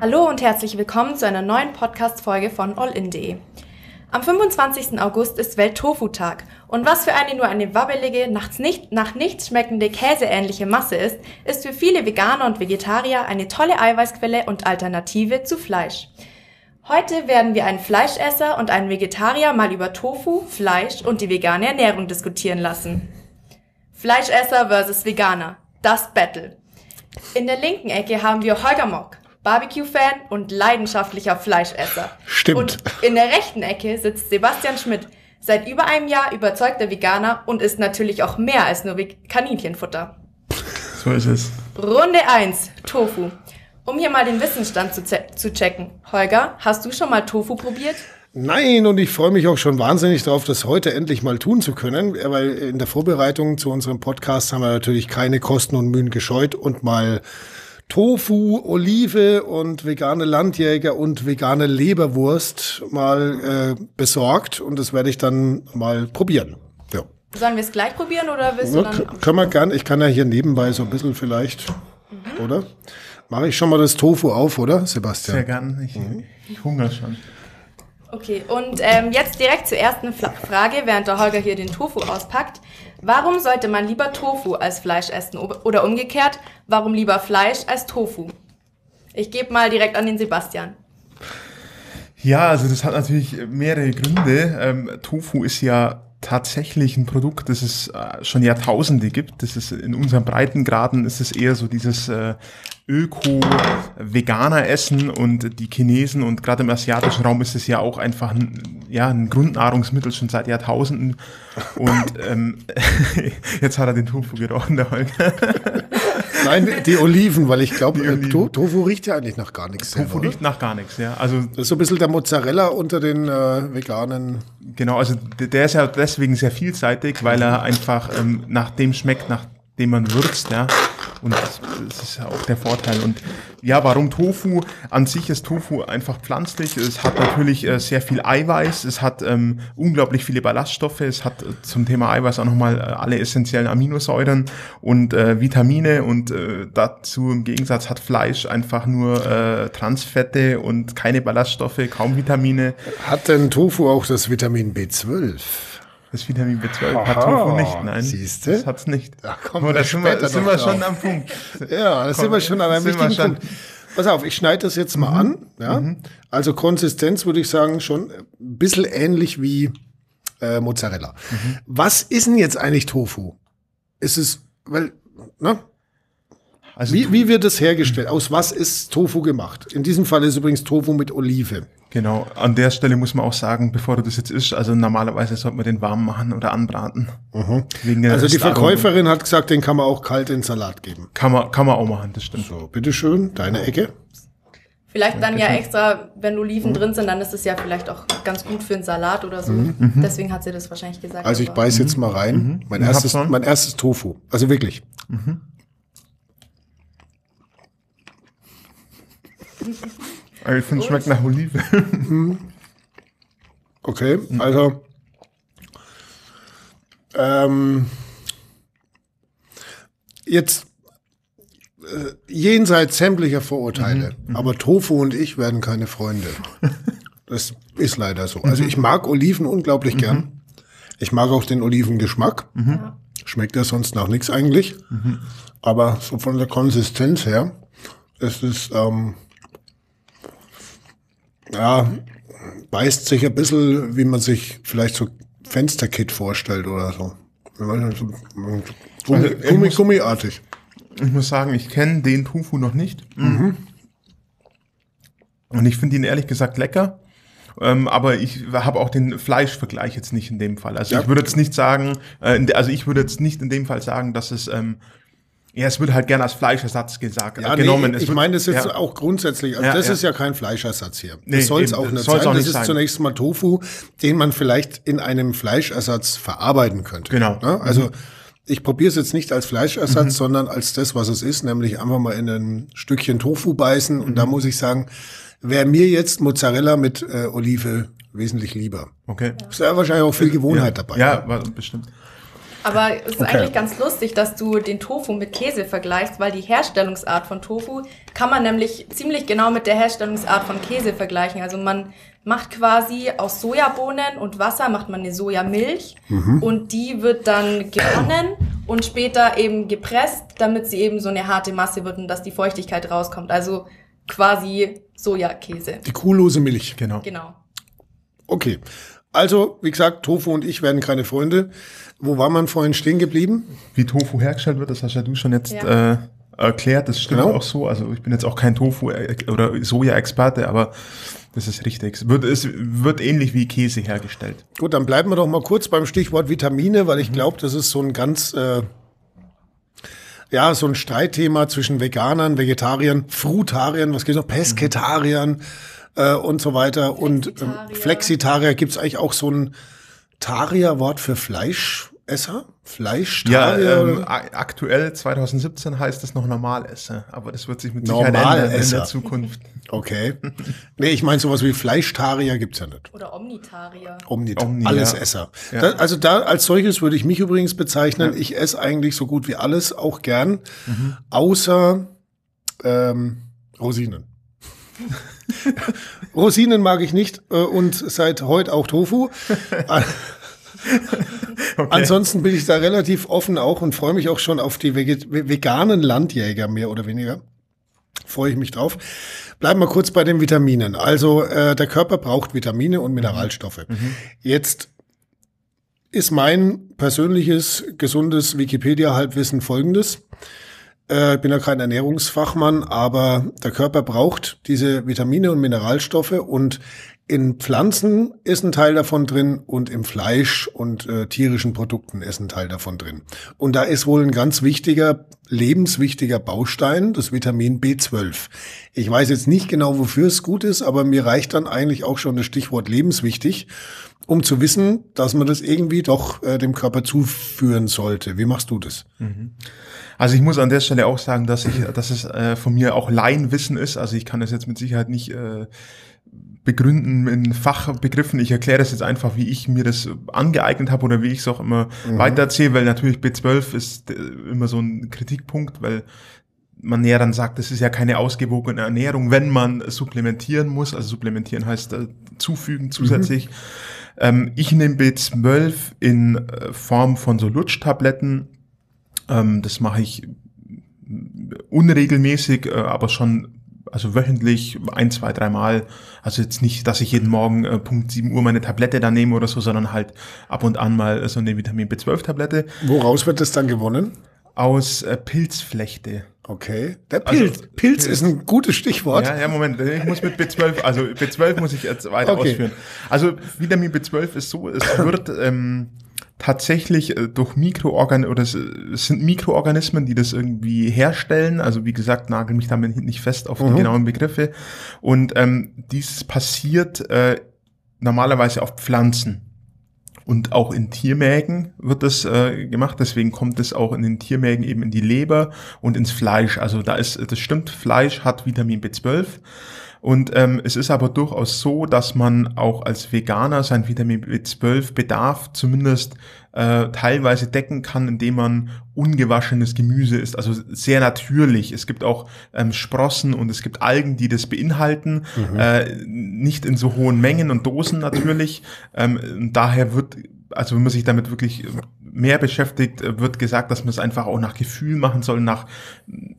Hallo und herzlich willkommen zu einer neuen Podcast-Folge von allin.de. Am 25. August ist Welt-Tofu-Tag und was für eine nur eine wabbelige, nachts nicht, nach nichts schmeckende käseähnliche Masse ist, ist für viele Veganer und Vegetarier eine tolle Eiweißquelle und Alternative zu Fleisch. Heute werden wir einen Fleischesser und einen Vegetarier mal über Tofu, Fleisch und die vegane Ernährung diskutieren lassen. Fleischesser versus Veganer. Das Battle. In der linken Ecke haben wir Holger Mock, Barbecue-Fan und leidenschaftlicher Fleischesser. Stimmt. Und in der rechten Ecke sitzt Sebastian Schmidt, seit über einem Jahr überzeugter Veganer und ist natürlich auch mehr als nur Kaninchenfutter. So ist es. Runde 1, Tofu. Um hier mal den Wissensstand zu, zu checken. Holger, hast du schon mal Tofu probiert? Nein, und ich freue mich auch schon wahnsinnig darauf, das heute endlich mal tun zu können, weil in der Vorbereitung zu unserem Podcast haben wir natürlich keine Kosten und Mühen gescheut und mal Tofu, Olive und vegane Landjäger und vegane Leberwurst mal äh, besorgt und das werde ich dann mal probieren. Ja. Sollen wir es gleich probieren oder willst du dann? Können wir gern. Ich kann ja hier nebenbei so ein bisschen vielleicht, mhm. oder? Mache ich schon mal das Tofu auf, oder, Sebastian? Sehr gern. Ich, mhm. ich hungere schon. Okay, und ähm, jetzt direkt zur ersten Frage, während der Holger hier den Tofu auspackt. Warum sollte man lieber Tofu als Fleisch essen oder umgekehrt, warum lieber Fleisch als Tofu? Ich gebe mal direkt an den Sebastian. Ja, also das hat natürlich mehrere Gründe. Ähm, Tofu ist ja tatsächlich ein Produkt, das es äh, schon Jahrtausende gibt. Das ist in unseren Breitengraden ist es eher so dieses äh, Öko-Veganer essen und die Chinesen und gerade im asiatischen Raum ist es ja auch einfach ein, ja, ein Grundnahrungsmittel schon seit Jahrtausenden. Und ähm, jetzt hat er den Tofu gerochen, der Holger. Nein, die Oliven, weil ich glaube, äh, to Tofu riecht ja eigentlich nach gar nichts. Tofu riecht nach gar nichts, ja. Also das ist so ein bisschen der Mozzarella unter den äh, veganen. Genau, also der ist ja deswegen sehr vielseitig, weil er einfach ähm, nach dem schmeckt, nach dem man würzt, ja. Und das, ist ja auch der Vorteil. Und ja, warum Tofu? An sich ist Tofu einfach pflanzlich. Es hat natürlich äh, sehr viel Eiweiß. Es hat ähm, unglaublich viele Ballaststoffe. Es hat äh, zum Thema Eiweiß auch nochmal äh, alle essentiellen Aminosäuren und äh, Vitamine. Und äh, dazu im Gegensatz hat Fleisch einfach nur äh, Transfette und keine Ballaststoffe, kaum Vitamine. Hat denn Tofu auch das Vitamin B12? Das Vitamin B12 Aha, hat Tofu nicht, nein. Siehst du? Das hat's nicht. Da kommen wir, sind wir, sind wir schon am Punkt. Ja, da sind wir schon an einem wichtigen Punkt. Pass auf, ich schneide das jetzt mal mhm. an. Ja? Mhm. Also Konsistenz würde ich sagen schon ein bisschen ähnlich wie äh, Mozzarella. Mhm. Was ist denn jetzt eigentlich Tofu? Ist es, weil, ne? Also wie, wie wird das hergestellt? Aus was ist Tofu gemacht? In diesem Fall ist übrigens Tofu mit Olive. Genau, an der Stelle muss man auch sagen, bevor du das jetzt isst, also normalerweise sollte man den warm machen oder anbraten. Mhm. also die Verkäuferin hat gesagt, den kann man auch kalt in Salat geben. Kann man, kann man auch machen, das stimmt. So, bitteschön, deine Ecke. Vielleicht dann ja extra, wenn Oliven mhm. drin sind, dann ist es ja vielleicht auch ganz gut für einen Salat oder so. Mhm. mhm. Deswegen hat sie das wahrscheinlich gesagt. Also ich beiß jetzt mal rein. Mhm. Mein, erstes, mein erstes Tofu. Also wirklich. Mhm. Ich finde, es schmeckt nach Olive. okay, also ähm, jetzt äh, jenseits sämtlicher Vorurteile, mhm, mhm. aber Tofu und ich werden keine Freunde. Das ist leider so. Also ich mag Oliven unglaublich mhm. gern. Ich mag auch den Olivengeschmack. Mhm. Schmeckt ja sonst nach nichts eigentlich. Mhm. Aber so von der Konsistenz her ist es ähm, ja, beißt sich ein bisschen, wie man sich vielleicht so Fensterkit vorstellt oder so. so Gummi, also, Gummi, muss, gummiartig. Ich muss sagen, ich kenne den Tofu noch nicht. Mhm. Und ich finde ihn ehrlich gesagt lecker. Ähm, aber ich habe auch den Fleischvergleich jetzt nicht in dem Fall. Also ja. ich würde jetzt nicht sagen, äh, also ich würde jetzt nicht in dem Fall sagen, dass es ähm, ja, es wird halt gerne als Fleischersatz gesagt, ja, genommen. Nee, ich meine das jetzt ja. auch grundsätzlich. Also ja, das ist ja kein Fleischersatz hier. Nee, das soll es auch nicht sein. Auch nicht das ist sein. zunächst mal Tofu, den man vielleicht in einem Fleischersatz verarbeiten könnte. Genau. Ne? Also mhm. ich probiere es jetzt nicht als Fleischersatz, mhm. sondern als das, was es ist, nämlich einfach mal in ein Stückchen Tofu beißen. Mhm. Und da mhm. muss ich sagen, wäre mir jetzt Mozzarella mit äh, Olive wesentlich lieber. Okay. Ist ja wahrscheinlich auch viel Gewohnheit dabei. Ja, ja. bestimmt. Aber es ist okay. eigentlich ganz lustig, dass du den Tofu mit Käse vergleichst, weil die Herstellungsart von Tofu kann man nämlich ziemlich genau mit der Herstellungsart von Käse vergleichen. Also man macht quasi aus Sojabohnen und Wasser macht man eine Sojamilch mhm. und die wird dann gewonnen und später eben gepresst, damit sie eben so eine harte Masse wird und dass die Feuchtigkeit rauskommt. Also quasi Sojakäse. Die kuhlose Milch. Genau. Genau. Okay. Also, wie gesagt, Tofu und ich werden keine Freunde. Wo war man vorhin stehen geblieben? Wie Tofu hergestellt wird, das hast ja du schon jetzt ja. äh, erklärt. Das stimmt genau. auch so. Also ich bin jetzt auch kein Tofu- äh, oder Soja-Experte, aber das ist richtig. Es wird, es wird ähnlich wie Käse hergestellt. Gut, dann bleiben wir doch mal kurz beim Stichwort Vitamine, weil ich mhm. glaube, das ist so ein ganz äh, ja, so ein Streitthema zwischen Veganern, Vegetariern, Frutariern, was geht noch, Pesketariern mhm. Äh, und so weiter. Und ähm, Flexitarier gibt's eigentlich auch so ein Tarier-Wort für Fleischesser? Fleischtarier? Ja, ähm, aktuell 2017 heißt es noch Normalesser, aber das wird sich mit Sicherheit ändern in der Zukunft. Okay. Nee, ich meine sowas wie Fleischtarier gibt's ja nicht. Oder Omnitarier. Omnit Omni, Allesesser. Ja. Da, also da als solches würde ich mich übrigens bezeichnen. Ja. Ich esse eigentlich so gut wie alles, auch gern, mhm. außer ähm, Rosinen. Rosinen mag ich nicht äh, und seit heute auch Tofu. okay. Ansonsten bin ich da relativ offen auch und freue mich auch schon auf die veganen Landjäger mehr oder weniger. Freue ich mich drauf. Bleiben wir kurz bei den Vitaminen. Also äh, der Körper braucht Vitamine und Mineralstoffe. Mhm. mhm. Jetzt ist mein persönliches gesundes Wikipedia-Halbwissen folgendes. Äh, ich bin ja kein Ernährungsfachmann, aber der Körper braucht diese Vitamine und Mineralstoffe und in Pflanzen ist ein Teil davon drin und im Fleisch und äh, tierischen Produkten ist ein Teil davon drin. Und da ist wohl ein ganz wichtiger, lebenswichtiger Baustein, das Vitamin B12. Ich weiß jetzt nicht genau, wofür es gut ist, aber mir reicht dann eigentlich auch schon das Stichwort lebenswichtig, um zu wissen, dass man das irgendwie doch äh, dem Körper zuführen sollte. Wie machst du das? Mhm. Also ich muss an der Stelle auch sagen, dass ich, dass es äh, von mir auch Laienwissen ist. Also ich kann das jetzt mit Sicherheit nicht äh, begründen in Fachbegriffen. Ich erkläre das jetzt einfach, wie ich mir das angeeignet habe oder wie ich es auch immer mhm. weitererzähle, weil natürlich B12 ist äh, immer so ein Kritikpunkt, weil man ja dann sagt, das ist ja keine ausgewogene Ernährung, wenn man supplementieren muss. Also supplementieren heißt äh, zufügen zusätzlich. Mhm. Ähm, ich nehme B12 in äh, Form von so Lutschtabletten. Ähm, das mache ich unregelmäßig, äh, aber schon also wöchentlich ein, zwei, dreimal. Also jetzt nicht, dass ich jeden Morgen äh, Punkt 7 Uhr meine Tablette da nehme oder so, sondern halt ab und an mal so eine Vitamin B12-Tablette. Woraus wird das dann gewonnen? Aus äh, Pilzflechte. Okay. Der Pilz. Also, Pilz, Pilz ist ein gutes Stichwort. Ja, ja, Moment. Ich muss mit B12, also B12 muss ich jetzt weiter okay. ausführen. Also Vitamin B12 ist so, es wird ähm, tatsächlich äh, durch Mikroorgan oder es sind Mikroorganismen, die das irgendwie herstellen. Also wie gesagt, nagel mich damit nicht fest auf die mhm. genauen Begriffe. Und ähm, dies passiert äh, normalerweise auf Pflanzen. Und auch in Tiermägen wird das äh, gemacht, deswegen kommt es auch in den Tiermägen eben in die Leber und ins Fleisch. Also da ist, das stimmt, Fleisch hat Vitamin B12. Und ähm, es ist aber durchaus so, dass man auch als Veganer sein Vitamin B12-Bedarf zumindest äh, teilweise decken kann, indem man ungewaschenes Gemüse isst. Also sehr natürlich. Es gibt auch ähm, Sprossen und es gibt Algen, die das beinhalten. Mhm. Äh, nicht in so hohen Mengen und Dosen natürlich. Ähm, daher wird also wenn man sich damit wirklich mehr beschäftigt, wird gesagt, dass man es einfach auch nach Gefühl machen soll, nach,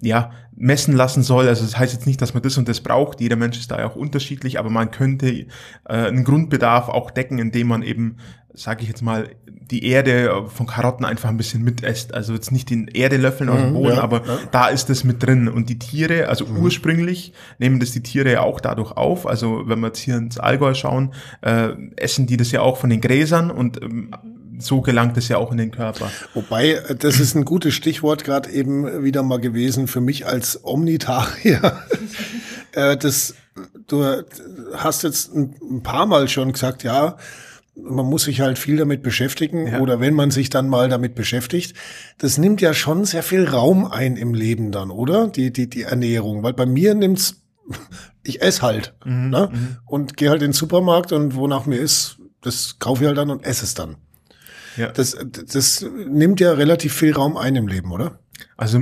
ja, messen lassen soll. Also das heißt jetzt nicht, dass man das und das braucht. Jeder Mensch ist da ja auch unterschiedlich, aber man könnte äh, einen Grundbedarf auch decken, indem man eben, sage ich jetzt mal, die Erde von Karotten einfach ein bisschen mitesst. Also jetzt nicht die Erde löffeln aus dem mhm, Boden, ja, aber ja. da ist es mit drin. Und die Tiere, also mhm. ursprünglich nehmen das die Tiere ja auch dadurch auf. Also wenn wir jetzt hier ins Allgäu schauen, äh, essen die das ja auch von den Gräsern und ähm, so gelangt es ja auch in den Körper. Wobei, äh, das ist ein gutes Stichwort gerade eben wieder mal gewesen für mich als Omnitarier. Äh, das, du hast jetzt ein paar Mal schon gesagt, ja, man muss sich halt viel damit beschäftigen ja. oder wenn man sich dann mal damit beschäftigt, das nimmt ja schon sehr viel Raum ein im Leben dann, oder? Die, die, die Ernährung. Weil bei mir nimmt's, ich esse halt mhm, ne? Mhm. und gehe halt in den Supermarkt und wonach mir ist, das kaufe ich halt dann und esse es dann. Ja. Das, das nimmt ja relativ viel Raum ein im Leben, oder? Also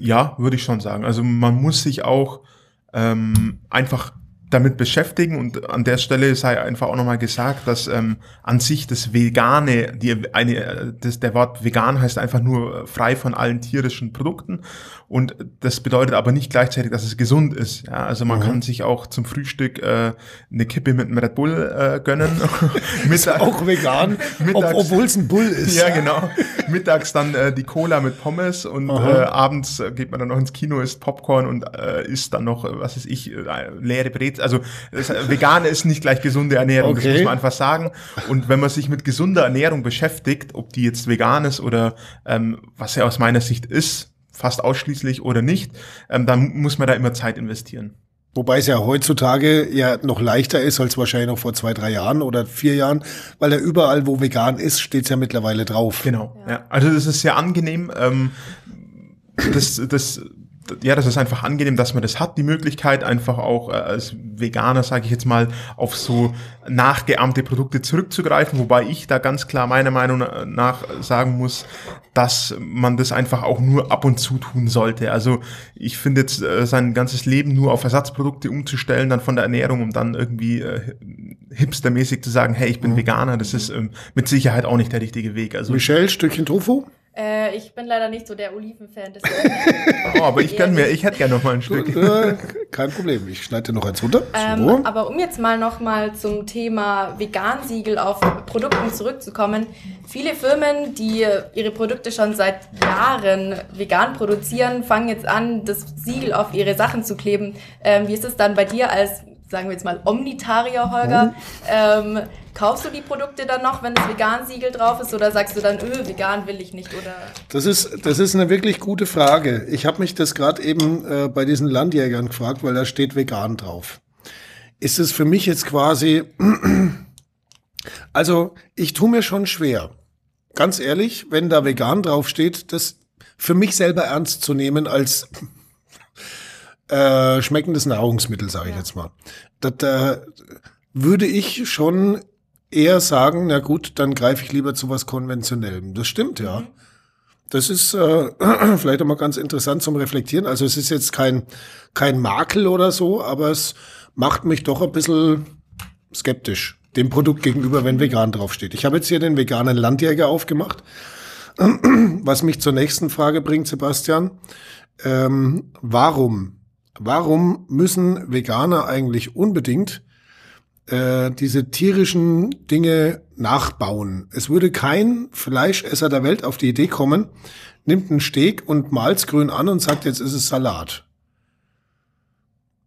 ja, würde ich schon sagen. Also man muss sich auch ähm, einfach damit beschäftigen und an der Stelle sei einfach auch nochmal gesagt, dass ähm, an sich das Vegane, die eine, das, der Wort vegan heißt einfach nur frei von allen tierischen Produkten und das bedeutet aber nicht gleichzeitig, dass es gesund ist. Ja, also man mhm. kann sich auch zum Frühstück äh, eine Kippe mit einem Red Bull äh, gönnen. Mittag, auch vegan, mittags, obwohl es ein Bull ist. Ja, genau. Mittags dann äh, die Cola mit Pommes und äh, abends geht man dann noch ins Kino, isst Popcorn und äh, isst dann noch, was weiß ich, äh, leere Brezel. Also das, vegan ist nicht gleich gesunde Ernährung, okay. das muss man einfach sagen. Und wenn man sich mit gesunder Ernährung beschäftigt, ob die jetzt vegan ist oder ähm, was ja aus meiner Sicht ist, fast ausschließlich oder nicht, ähm, dann muss man da immer Zeit investieren. Wobei es ja heutzutage ja noch leichter ist als wahrscheinlich noch vor zwei, drei Jahren oder vier Jahren, weil ja überall, wo vegan ist, steht es ja mittlerweile drauf. Genau. Ja. ja. Also das ist sehr angenehm. Ähm, das, das ja, das ist einfach angenehm, dass man das hat, die Möglichkeit, einfach auch äh, als Veganer, sage ich jetzt mal, auf so nachgeahmte Produkte zurückzugreifen, wobei ich da ganz klar meiner Meinung nach sagen muss, dass man das einfach auch nur ab und zu tun sollte. Also ich finde jetzt äh, sein ganzes Leben nur auf Ersatzprodukte umzustellen, dann von der Ernährung, um dann irgendwie äh, hipstermäßig zu sagen, hey, ich bin mhm. Veganer, das ist ähm, mit Sicherheit auch nicht der richtige Weg. Also Michelle, Stückchen Tofu? Äh, ich bin leider nicht so der Olivenfan. oh, aber ich kann mir, ich hätte gerne noch mal ein Stück. Äh, kein Problem, ich schneide dir noch eins runter. Ähm, Aber um jetzt mal noch mal zum Thema Vegan-Siegel auf Produkten zurückzukommen. Viele Firmen, die ihre Produkte schon seit Jahren vegan produzieren, fangen jetzt an, das Siegel auf ihre Sachen zu kleben. Ähm, wie ist es dann bei dir als sagen wir jetzt mal Omnitarier, Holger. Oh. Ähm, kaufst du die Produkte dann noch, wenn das Vegan-Siegel drauf ist, oder sagst du dann, öh, vegan will ich nicht, oder? Das ist, das ist eine wirklich gute Frage. Ich habe mich das gerade eben äh, bei diesen Landjägern gefragt, weil da steht vegan drauf. Ist es für mich jetzt quasi, also ich tue mir schon schwer. Ganz ehrlich, wenn da vegan drauf steht, das für mich selber ernst zu nehmen als äh, schmeckendes Nahrungsmittel, sage ich ja. jetzt mal. Da, da würde ich schon eher sagen, na gut, dann greife ich lieber zu was Konventionellem. Das stimmt, ja. Mhm. Das ist äh, vielleicht auch mal ganz interessant zum Reflektieren. Also es ist jetzt kein, kein Makel oder so, aber es macht mich doch ein bisschen skeptisch dem Produkt gegenüber, wenn vegan draufsteht. Ich habe jetzt hier den veganen Landjäger aufgemacht, was mich zur nächsten Frage bringt, Sebastian. Ähm, warum warum müssen Veganer eigentlich unbedingt äh, diese tierischen Dinge nachbauen? Es würde kein Fleischesser der Welt auf die Idee kommen, nimmt einen Steak und malt's grün an und sagt, jetzt ist es Salat.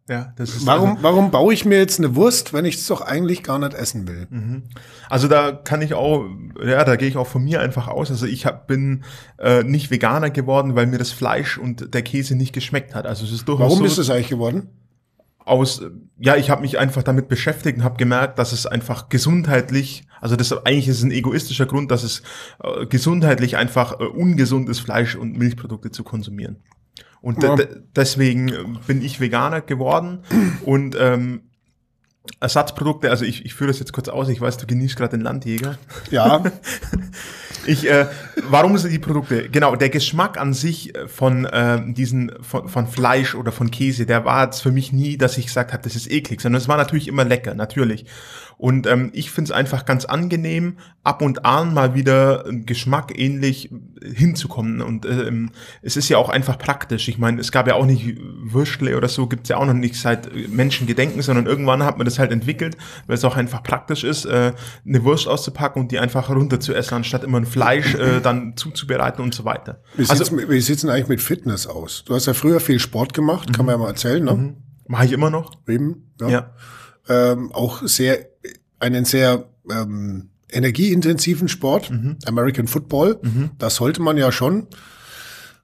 Ja, das ist warum, also, warum baue ich mir jetzt eine Wurst, wenn ich es doch eigentlich gar nicht essen will? Mhm. Also da kann ich auch, ja, da gehe ich auch von mir einfach aus. Also ich hab, bin äh, nicht Veganer geworden, weil mir das Fleisch und der Käse nicht geschmeckt hat. Also es ist durchaus Warum so, bist du es eigentlich geworden? Aus, ja, ich habe mich einfach damit beschäftigt und habe gemerkt, dass es einfach gesundheitlich, also das eigentlich ist ein egoistischer Grund, dass es äh, gesundheitlich einfach äh, ungesund ist, Fleisch und Milchprodukte zu konsumieren. Und ja. deswegen bin ich Veganer geworden und ähm, Ersatzprodukte, also ich, ich führe das jetzt kurz aus, ich weiß, du genießt gerade den Landjäger. Ja. ich, äh, warum sind die Produkte? Genau, der Geschmack an sich von äh, diesen, von, von Fleisch oder von Käse, der war jetzt für mich nie, dass ich gesagt habe, das ist eklig, sondern es war natürlich immer lecker, natürlich. Und ähm, ich finde es einfach ganz angenehm, ab und an mal wieder Geschmack ähnlich hinzukommen. Und ähm, es ist ja auch einfach praktisch. Ich meine, es gab ja auch nicht Würstle oder so, gibt's ja auch noch nicht seit Menschengedenken, sondern irgendwann hat man das halt entwickelt, weil es auch einfach praktisch ist, äh, eine Wurst auszupacken und die einfach runter zu essen, anstatt immer ein Fleisch äh, dann zuzubereiten und so weiter. Wie sieht's, also, wie sieht's denn eigentlich mit Fitness aus? Du hast ja früher viel Sport gemacht, kann man ja mal erzählen, ne? Mhm. Mache ich immer noch. Eben, ja. ja. Ähm, auch sehr einen sehr ähm, energieintensiven Sport, mhm. American Football. Mhm. Da sollte man ja schon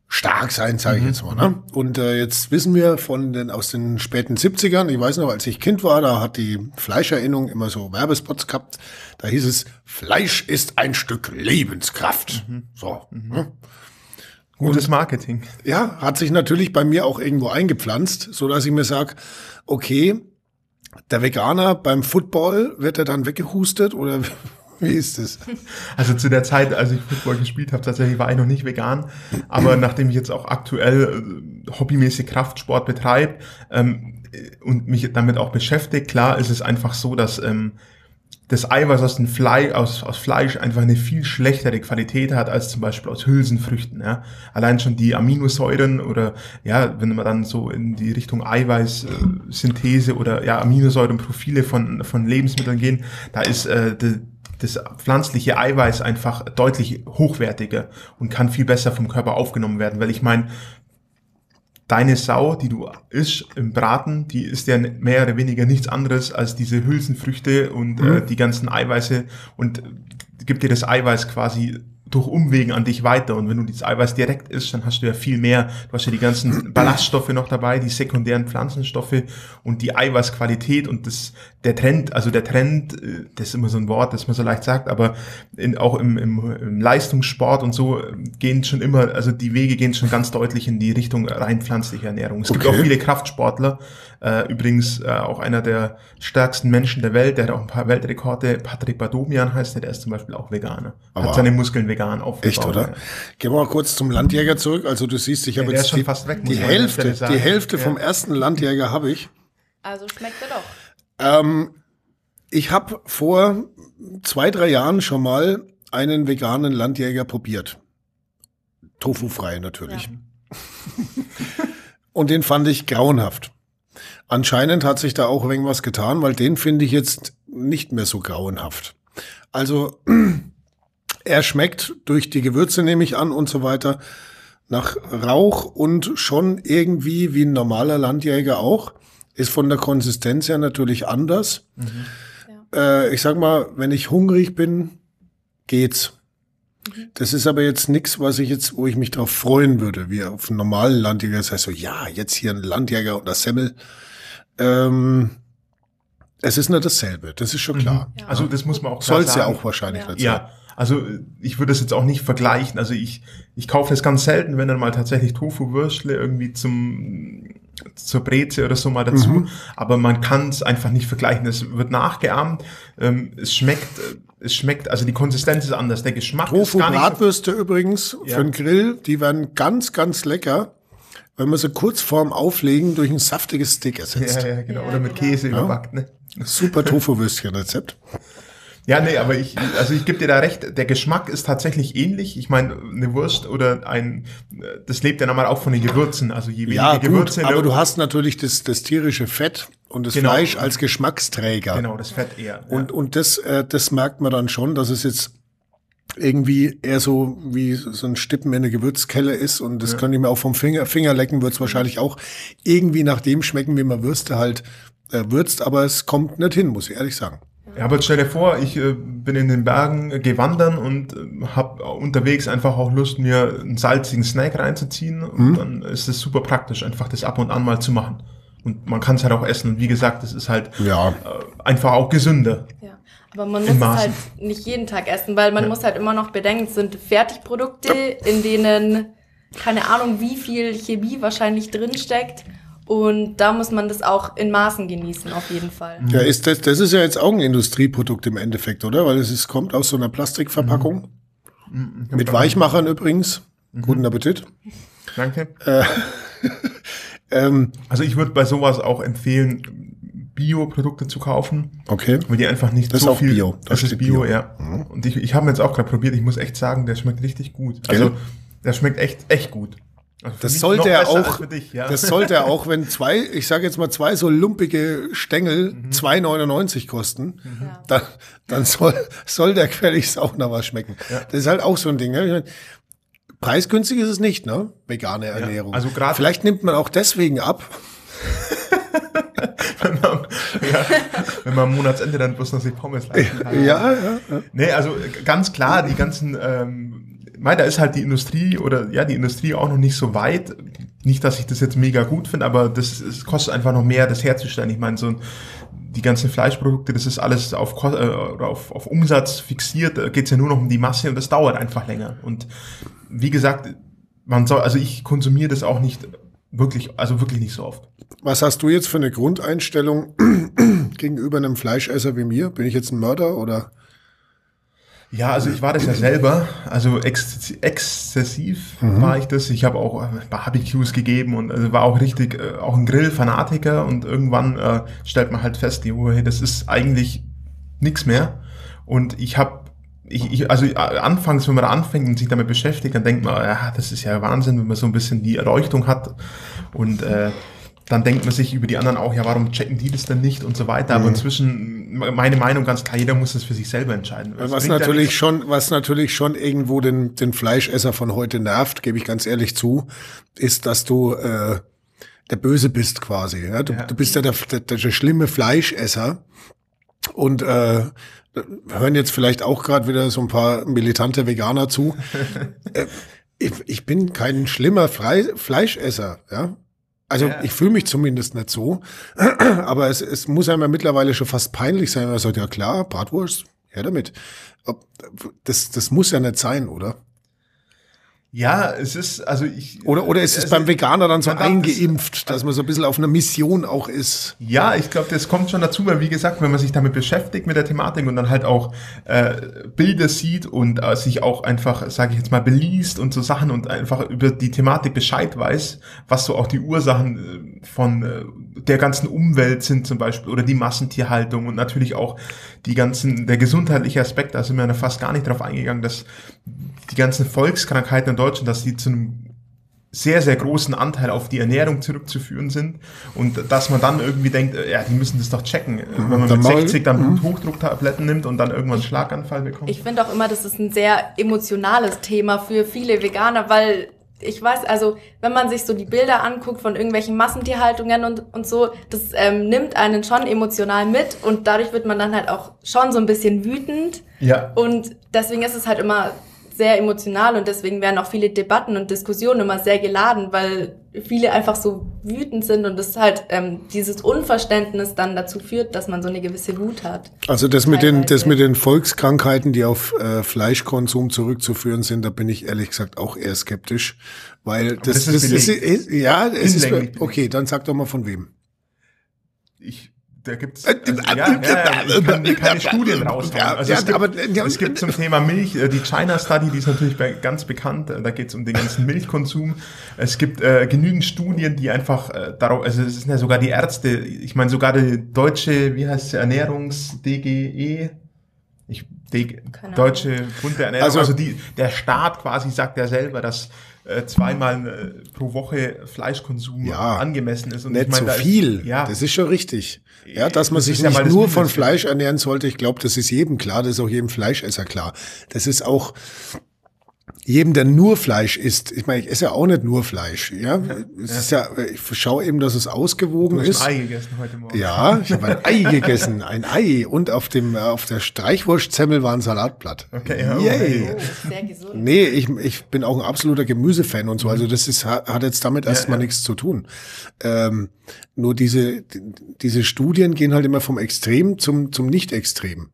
stark sein, sage ich mhm. jetzt mal. Ne? Und äh, jetzt wissen wir von den aus den späten 70ern, ich weiß noch, als ich Kind war, da hat die Fleischerinnung immer so Werbespots gehabt. Da hieß es, Fleisch ist ein Stück Lebenskraft. Mhm. So. Mhm. Ne? Gutes Marketing. Ja, hat sich natürlich bei mir auch irgendwo eingepflanzt, so dass ich mir sag, okay, der Veganer beim Football wird er dann weggehustet oder Wie ist es? Also zu der Zeit, als ich Football gespielt habe, tatsächlich war ich noch nicht vegan. Aber nachdem ich jetzt auch aktuell äh, hobbymäßig Kraftsport betreibe ähm, und mich damit auch beschäftige, klar ist es einfach so, dass ähm, das Eiweiß aus, dem Fleisch, aus, aus Fleisch einfach eine viel schlechtere Qualität hat als zum Beispiel aus Hülsenfrüchten. Ja. Allein schon die Aminosäuren oder ja, wenn man dann so in die Richtung Eiweißsynthese oder ja Aminosäurenprofile von, von Lebensmitteln gehen, da ist äh, die, das pflanzliche Eiweiß einfach deutlich hochwertiger und kann viel besser vom Körper aufgenommen werden. Weil ich meine, deine Sau, die du isst im Braten, die ist ja mehr oder weniger nichts anderes als diese Hülsenfrüchte und mhm. äh, die ganzen Eiweiße und gibt dir das Eiweiß quasi durch Umwegen an dich weiter. Und wenn du dieses Eiweiß direkt isst, dann hast du ja viel mehr. Du hast ja die ganzen Ballaststoffe noch dabei, die sekundären Pflanzenstoffe und die Eiweißqualität und das, der Trend, also der Trend, äh, das ist immer so ein Wort, das man so leicht sagt, aber in, auch im, im, im Leistungssport und so gehen schon immer, also die Wege gehen schon ganz deutlich in die Richtung rein pflanzliche Ernährung. Es okay. gibt auch viele Kraftsportler, äh, übrigens äh, auch einer der stärksten Menschen der Welt, der hat auch ein paar Weltrekorde, Patrick Badomian heißt der, der ist zum Beispiel auch Veganer. Aber hat seine Muskeln vegan aufgebaut. Echt, oder? Ja. Gehen wir mal kurz zum Landjäger zurück. Also du siehst, ich habe ja, jetzt die, weg, die Hälfte, die Hälfte vom ersten Landjäger habe ich. Also schmeckt er doch. Ähm, ich habe vor zwei, drei Jahren schon mal einen veganen Landjäger probiert. Tofu-frei natürlich. Ja. Und den fand ich grauenhaft. Anscheinend hat sich da auch irgendwas getan, weil den finde ich jetzt nicht mehr so grauenhaft. Also er schmeckt durch die Gewürze nehme ich an und so weiter nach Rauch und schon irgendwie wie ein normaler Landjäger auch. Ist von der Konsistenz her natürlich anders. Mhm. Ja. Äh, ich sag mal, wenn ich hungrig bin, geht's. Mhm. Das ist aber jetzt nichts, was ich jetzt, wo ich mich darauf freuen würde, wie auf einen normalen Landjäger. Das heißt so, ja, jetzt hier ein Landjäger und das Semmel. Ähm, es ist nur dasselbe, das ist schon mhm. klar. Ja. Also das muss man auch Soll es ja auch wahrscheinlich ja. ja. Also ich würde das jetzt auch nicht vergleichen. Also ich, ich kaufe das ganz selten, wenn dann mal tatsächlich Tofu-Würstle irgendwie zum zur Breze oder so mal dazu. Mhm. Aber man kann es einfach nicht vergleichen. Es wird nachgeahmt. Ähm, es schmeckt, es schmeckt, also die Konsistenz ist anders. Der Geschmack Tofu ist gar nicht Bratwürste so übrigens ja. für den Grill, die werden ganz, ganz lecker wenn man sie kurz vorm Auflegen durch ein saftiges Steak ersetzt. Ja, ja, genau. Oder mit Käse ja. überbackt, ne? Super Tofu-Würstchen-Rezept. Ja, nee, aber ich, also ich gebe dir da recht, der Geschmack ist tatsächlich ähnlich. Ich meine, eine Wurst oder ein, das lebt ja nochmal auch von den Gewürzen. Also je weniger ja, Gewürze. aber du hast natürlich das, das tierische Fett und das genau. Fleisch als Geschmacksträger. Genau, das Fett eher. Ja. Und, und das, äh, das merkt man dann schon, dass es jetzt irgendwie eher so wie so ein Stippen in eine Gewürzkelle ist und das ja. könnte ich mir auch vom Finger, Finger lecken, wird es wahrscheinlich auch irgendwie nach dem schmecken, wie man Würste halt äh, würzt, aber es kommt nicht hin, muss ich ehrlich sagen. Ja, aber stell dir vor, ich äh, bin in den Bergen äh, gewandern und äh, habe unterwegs einfach auch Lust, mir einen salzigen Snack reinzuziehen. Und mhm. dann ist es super praktisch, einfach das ab und an mal zu machen. Und man kann es halt auch essen. Und wie gesagt, es ist halt ja. äh, einfach auch gesünder. Ja. Aber man muss es halt nicht jeden Tag essen, weil man ja. muss halt immer noch bedenken, es sind Fertigprodukte, in denen keine Ahnung, wie viel Chemie wahrscheinlich drinsteckt. Und da muss man das auch in Maßen genießen, auf jeden Fall. Ja, ist das, das ist ja jetzt auch ein Industrieprodukt im Endeffekt, oder? Weil es ist, kommt aus so einer Plastikverpackung. Mhm. Mit Weichmachern übrigens. Mhm. Guten Appetit. Danke. Äh, ähm, also ich würde bei sowas auch empfehlen, Bio-Produkte zu kaufen. Okay. Weil die einfach nicht das so ist auch viel. Bio. Das, das ist Bio, Bio, ja. Mhm. Und ich, ich habe jetzt auch gerade probiert, ich muss echt sagen, der schmeckt richtig gut. Also der schmeckt echt, echt gut. Das sollte er auch, dich, ja. das sollte er auch, wenn zwei, ich sage jetzt mal zwei so lumpige Stängel mhm. 2,99 kosten, mhm. dann, dann soll, soll der gefälligst auch noch was schmecken. Ja. Das ist halt auch so ein Ding. Ne? Preisgünstig ist es nicht, ne? Vegane Ernährung. Ja, also gerade Vielleicht nimmt man auch deswegen ab. wenn, man, ja, wenn man am Monatsende dann bloß noch sich Pommes leisten kann. Ja, ja, ja. Nee, also ganz klar, die ganzen ähm, mein, da ist halt die Industrie oder ja, die Industrie auch noch nicht so weit. Nicht, dass ich das jetzt mega gut finde, aber das, das kostet einfach noch mehr, das herzustellen. Ich meine, so die ganzen Fleischprodukte, das ist alles auf, äh, auf, auf Umsatz fixiert, da geht's ja nur noch um die Masse und das dauert einfach länger. Und wie gesagt, man soll, also ich konsumiere das auch nicht wirklich, also wirklich nicht so oft. Was hast du jetzt für eine Grundeinstellung gegenüber einem Fleischesser wie mir? Bin ich jetzt ein Mörder oder? Ja, also ich war das ja selber, also ex exzessiv mhm. war ich das. Ich habe auch Barbecues gegeben und also war auch richtig, äh, auch ein Grill-Fanatiker und irgendwann äh, stellt man halt fest, die Uhr, hey, das ist eigentlich nichts mehr. Und ich habe ich, ich, also anfangs, wenn man da anfängt und sich damit beschäftigt, dann denkt man, ja, das ist ja Wahnsinn, wenn man so ein bisschen die Erleuchtung hat und äh, dann denkt man sich über die anderen auch, ja, warum checken die das denn nicht und so weiter. Aber mhm. inzwischen, meine Meinung ganz klar, jeder muss das für sich selber entscheiden. Das was natürlich schon, was natürlich schon irgendwo den, den Fleischesser von heute nervt, gebe ich ganz ehrlich zu, ist, dass du äh, der Böse bist quasi. Ja? Du, ja. du bist ja der, der, der schlimme Fleischesser. Und äh, hören jetzt vielleicht auch gerade wieder so ein paar militante Veganer zu. äh, ich, ich bin kein schlimmer Fre Fleischesser, ja. Also ja. ich fühle mich zumindest nicht so, aber es, es muss einem ja mittlerweile schon fast peinlich sein, weil man sagt, ja klar, Bratwurst, her damit. Das, das muss ja nicht sein, oder? Ja, es ist, also ich. Oder, oder ist es, es beim Veganer dann so eingeimpft, dass man so ein bisschen auf einer Mission auch ist? Ja, ich glaube, das kommt schon dazu, weil wie gesagt, wenn man sich damit beschäftigt mit der Thematik und dann halt auch äh, Bilder sieht und äh, sich auch einfach, sage ich jetzt mal, beliest und so Sachen und einfach über die Thematik Bescheid weiß, was so auch die Ursachen äh, von äh, der ganzen Umwelt sind zum Beispiel oder die Massentierhaltung und natürlich auch die ganzen, der gesundheitliche Aspekt, da sind wir ja fast gar nicht drauf eingegangen, dass die ganzen Volkskrankheiten in Deutschland, dass die zu einem sehr, sehr großen Anteil auf die Ernährung zurückzuführen sind und dass man dann irgendwie denkt, äh, ja, die müssen das doch checken, wenn man mit 60 dann mhm. Bluthochdrucktabletten nimmt und dann irgendwann einen Schlaganfall bekommt. Ich finde auch immer, das ist ein sehr emotionales Thema für viele Veganer, weil ich weiß, also wenn man sich so die Bilder anguckt von irgendwelchen Massentierhaltungen und, und so, das ähm, nimmt einen schon emotional mit und dadurch wird man dann halt auch schon so ein bisschen wütend. Ja. Und deswegen ist es halt immer sehr emotional und deswegen werden auch viele Debatten und Diskussionen immer sehr geladen, weil viele einfach so wütend sind und das halt ähm, dieses Unverständnis dann dazu führt, dass man so eine gewisse Wut hat. Also das mit den das mit den Volkskrankheiten, die auf äh, Fleischkonsum zurückzuführen sind, da bin ich ehrlich gesagt auch eher skeptisch, weil das, das, ist, das ist, ja, es ist okay, dann sag doch mal von wem. Ich da gibt es äh, also, ja, ja, ja, kann keine Studien raushauen. Also es, gibt, aber, es gibt zum Thema Milch, äh, die China Study, die ist natürlich ganz bekannt, da geht es um den ganzen Milchkonsum. Es gibt äh, genügend Studien, die einfach äh, darauf, also es sind ja sogar die Ärzte, ich meine sogar die deutsche, wie heißt es, Ernährungs-DGE, ich, die, deutsche Bund der Ernährung, also, also die, der Staat quasi sagt ja selber, dass äh, zweimal äh, pro Woche Fleischkonsum ja, angemessen ist. Und nicht ich mein, so viel. Ist, ja, das ist schon richtig. Ja, dass man sich nicht nur von Fleisch ernähren sollte, ich glaube, das ist jedem klar, das ist auch jedem Fleischesser klar. Das ist auch jedem, der nur Fleisch isst, ich meine, ich esse ja auch nicht nur Fleisch, ja. Es ja. ist ja, ich schaue eben, dass es ausgewogen du hast ist. Ein Ei gegessen heute Morgen. Ja, ich habe ein Ei gegessen, ein Ei und auf dem auf der Streichwurstzemmel war ein Salatblatt. Okay, ja. Yay. Oh, sehr gesund. Nee, ich, ich bin auch ein absoluter Gemüsefan und so, also das ist hat jetzt damit erstmal ja, nichts zu tun. Ähm, nur diese diese Studien gehen halt immer vom Extrem zum zum Nicht-Extrem.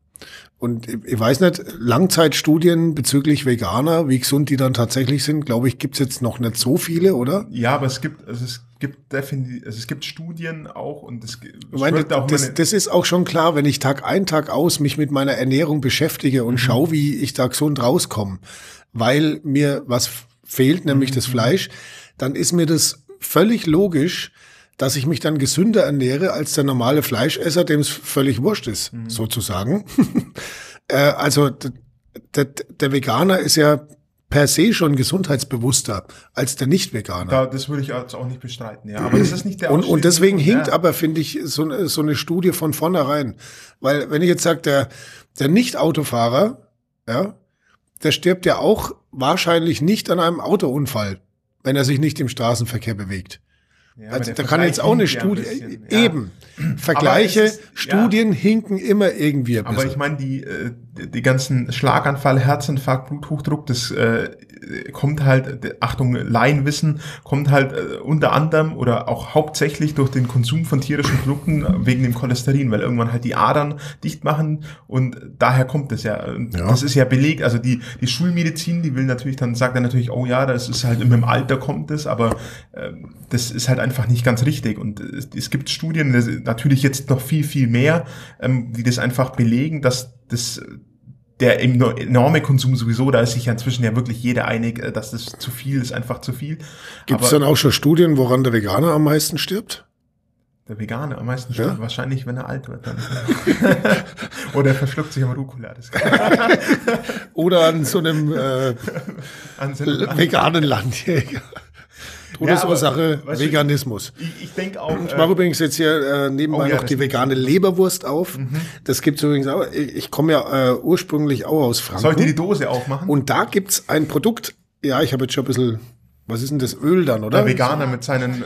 Und ich weiß nicht, Langzeitstudien bezüglich Veganer, wie gesund die dann tatsächlich sind, glaube ich, gibt's jetzt noch nicht so viele, oder? Ja, aber es gibt, also es gibt definitiv, also es gibt Studien auch und es, ich meine, auch das, das ist auch schon klar, wenn ich Tag ein, Tag aus mich mit meiner Ernährung beschäftige und mhm. schaue, wie ich da gesund rauskomme, weil mir was fehlt, nämlich mhm. das Fleisch, dann ist mir das völlig logisch, dass ich mich dann gesünder ernähre als der normale Fleischesser, dem es völlig wurscht ist, mhm. sozusagen. äh, also der Veganer ist ja per se schon gesundheitsbewusster als der Nicht-Veganer. Da, das würde ich jetzt auch nicht bestreiten, ja. Aber das ist nicht der Und, und deswegen hinkt ja. aber, finde ich, so, so eine Studie von vornherein. Weil, wenn ich jetzt sage, der, der Nicht-Autofahrer, ja, der stirbt ja auch wahrscheinlich nicht an einem Autounfall, wenn er sich nicht im Straßenverkehr bewegt. Ja, also da kann jetzt auch eine Studie, ein eben, Vergleiche, ist, Studien ja. hinken immer irgendwie ein bisschen. Aber ich meine, die, äh, die ganzen Schlaganfall, Herzinfarkt, Bluthochdruck, das äh, kommt halt, Achtung, Laienwissen, kommt halt äh, unter anderem oder auch hauptsächlich durch den Konsum von tierischen Produkten wegen dem Cholesterin, weil irgendwann halt die Adern dicht machen und daher kommt es ja. ja. Das ist ja belegt, also die, die Schulmedizin, die will natürlich dann, sagt dann natürlich, oh ja, das ist halt im Alter kommt es, aber äh, das ist halt einfach nicht ganz richtig und es, es gibt Studien, natürlich jetzt noch viel, viel mehr, ähm, die das einfach belegen, dass das der enorme Konsum sowieso, da ist sich ja inzwischen ja wirklich jeder einig, äh, dass das zu viel ist, einfach zu viel. Gibt es dann auch schon Studien, woran der Veganer am meisten stirbt? Der Veganer am meisten stirbt ja? wahrscheinlich, wenn er alt wird. Dann. Oder er verschluckt sich am Rucola. Oder an so einem äh, an so einem veganen Landjäger. Todesursache ja, Veganismus. Ich, ich denke auch. Ich mache äh, übrigens jetzt hier äh, nebenbei oh, noch die vegane Leberwurst auf. Mhm. Das gibt's übrigens auch. Ich, ich komme ja äh, ursprünglich auch aus Franken. Sollte die Dose aufmachen? Und da gibt's ein Produkt. Ja, ich habe jetzt schon ein bisschen. Was ist denn das Öl dann, oder? Der Veganer mit seinen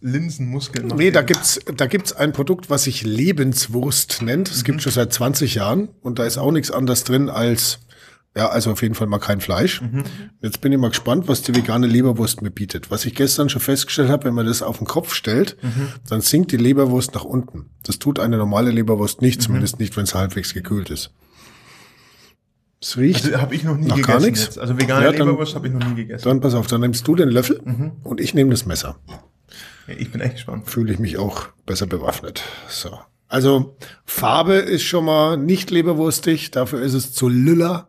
Linsenmuskeln. Nee, da gibt's da gibt's ein Produkt, was sich Lebenswurst nennt. Es mhm. gibt schon seit 20 Jahren und da ist auch nichts anderes drin als ja, also auf jeden Fall mal kein Fleisch. Mhm. Jetzt bin ich mal gespannt, was die vegane Leberwurst mir bietet. Was ich gestern schon festgestellt habe, wenn man das auf den Kopf stellt, mhm. dann sinkt die Leberwurst nach unten. Das tut eine normale Leberwurst nicht, mhm. zumindest nicht, wenn es halbwegs gekühlt ist. Es riecht. Also, habe ich noch nie nach gegessen. Gar nichts. Jetzt. Also vegane ja, Leberwurst habe ich noch nie gegessen. Dann pass auf, dann nimmst du den Löffel mhm. und ich nehme das Messer. Ja, ich bin echt gespannt. Fühle ich mich auch besser bewaffnet. So. Also Farbe ist schon mal nicht leberwurstig, dafür ist es zu lüller.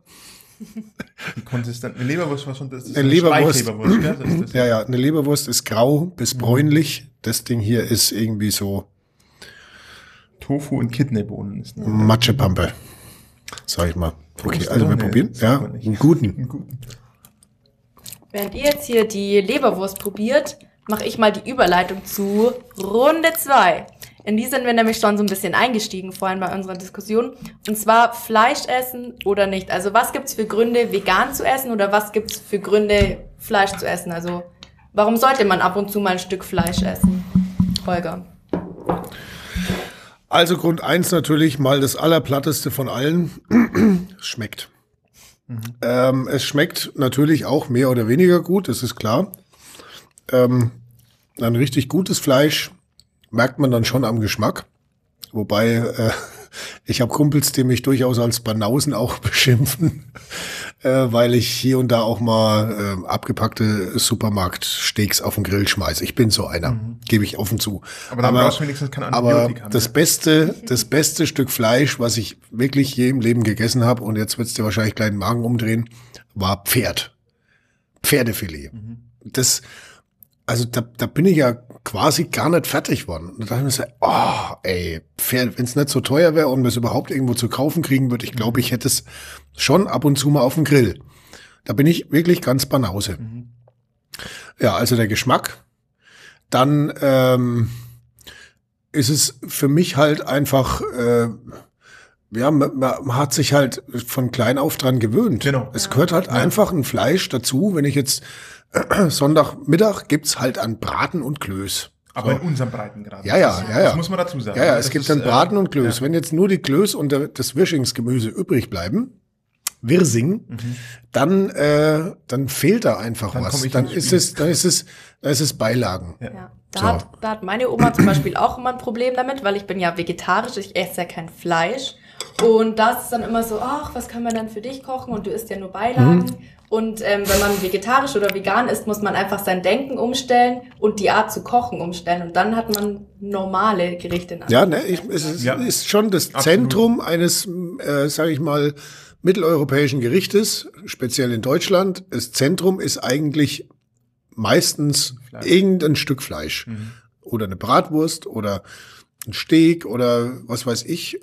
Die konsistent. Eine Leberwurst war schon das ist eine, eine Leberwurst. Leberwurst das ja, ja, eine Leberwurst ist grau bis mhm. bräunlich. Das Ding hier ist irgendwie so Tofu und Kidneybohnen ist Matschepampe. Sag ich mal. Okay, also wir nee, probieren. Ja, einen guten. einen guten. Während ihr jetzt hier die Leberwurst probiert, mache ich mal die Überleitung zu Runde 2. In die sind wir nämlich schon so ein bisschen eingestiegen vorhin bei unserer Diskussion. Und zwar Fleisch essen oder nicht. Also was gibt's für Gründe, vegan zu essen oder was gibt's für Gründe, Fleisch zu essen? Also warum sollte man ab und zu mal ein Stück Fleisch essen? Holger. Also Grund eins natürlich mal das allerplatteste von allen. schmeckt. Mhm. Ähm, es schmeckt natürlich auch mehr oder weniger gut, das ist klar. Ähm, ein richtig gutes Fleisch merkt man dann schon am Geschmack. Wobei äh, ich habe Kumpels, die mich durchaus als Banausen auch beschimpfen, äh, weil ich hier und da auch mal äh, abgepackte Supermarktsteaks auf den Grill schmeiße. Ich bin so einer, mhm. gebe ich offen zu. Aber brauchst du wenigstens kein. Aber das beste, das beste Stück Fleisch, was ich wirklich je im Leben gegessen habe, und jetzt wird's dir wahrscheinlich gleich den Magen umdrehen, war Pferd. Pferdefilet. Mhm. Das, also da, da bin ich ja quasi gar nicht fertig worden. Und da dachte ich mir so, oh, ey, wenn es nicht so teuer wäre und wir es überhaupt irgendwo zu kaufen kriegen würde, ich glaube, ich hätte es schon ab und zu mal auf dem Grill. Da bin ich wirklich ganz banause. Mhm. Ja, also der Geschmack. Dann ähm, ist es für mich halt einfach, äh, ja, man, man hat sich halt von klein auf dran gewöhnt. Genau. Es gehört halt ja. einfach ein Fleisch dazu, wenn ich jetzt Sonntagmittag gibt's halt an Braten und Klöß. Aber so. in unserem Breitengrad. Ja, ja, ja, ja. Das muss man dazu sagen. Ja, ja, es gibt dann Braten äh, und Klöß. Ja. Wenn jetzt nur die Klöß und das Wischingsgemüse übrig bleiben, Wirsing, mhm. dann, äh, dann fehlt da einfach dann was. Dann ist es, dann ist es, dann ist es Beilagen. Ja. ja. Da, so. hat, da hat meine Oma zum Beispiel auch immer ein Problem damit, weil ich bin ja vegetarisch, ich esse ja kein Fleisch. Und da ist es dann immer so, ach, was kann man dann für dich kochen? Und du isst ja nur Beilagen. Mhm. Und ähm, wenn man vegetarisch oder vegan ist, muss man einfach sein Denken umstellen und die Art zu kochen umstellen. Und dann hat man normale Gerichte. Ja, ne, ich, es ist, ja. ist schon das Absolut. Zentrum eines, äh, sage ich mal, mitteleuropäischen Gerichtes, speziell in Deutschland. Das Zentrum ist eigentlich meistens Fleisch. irgendein Stück Fleisch. Mhm. Oder eine Bratwurst oder ein Steak oder was weiß ich, äh,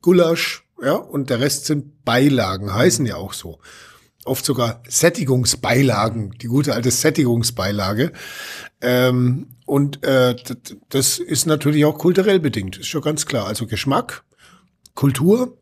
Gulasch, ja, und der Rest sind Beilagen, heißen ja auch so oft sogar Sättigungsbeilagen, die gute alte Sättigungsbeilage. Ähm, und äh, das ist natürlich auch kulturell bedingt, ist schon ganz klar. Also Geschmack, Kultur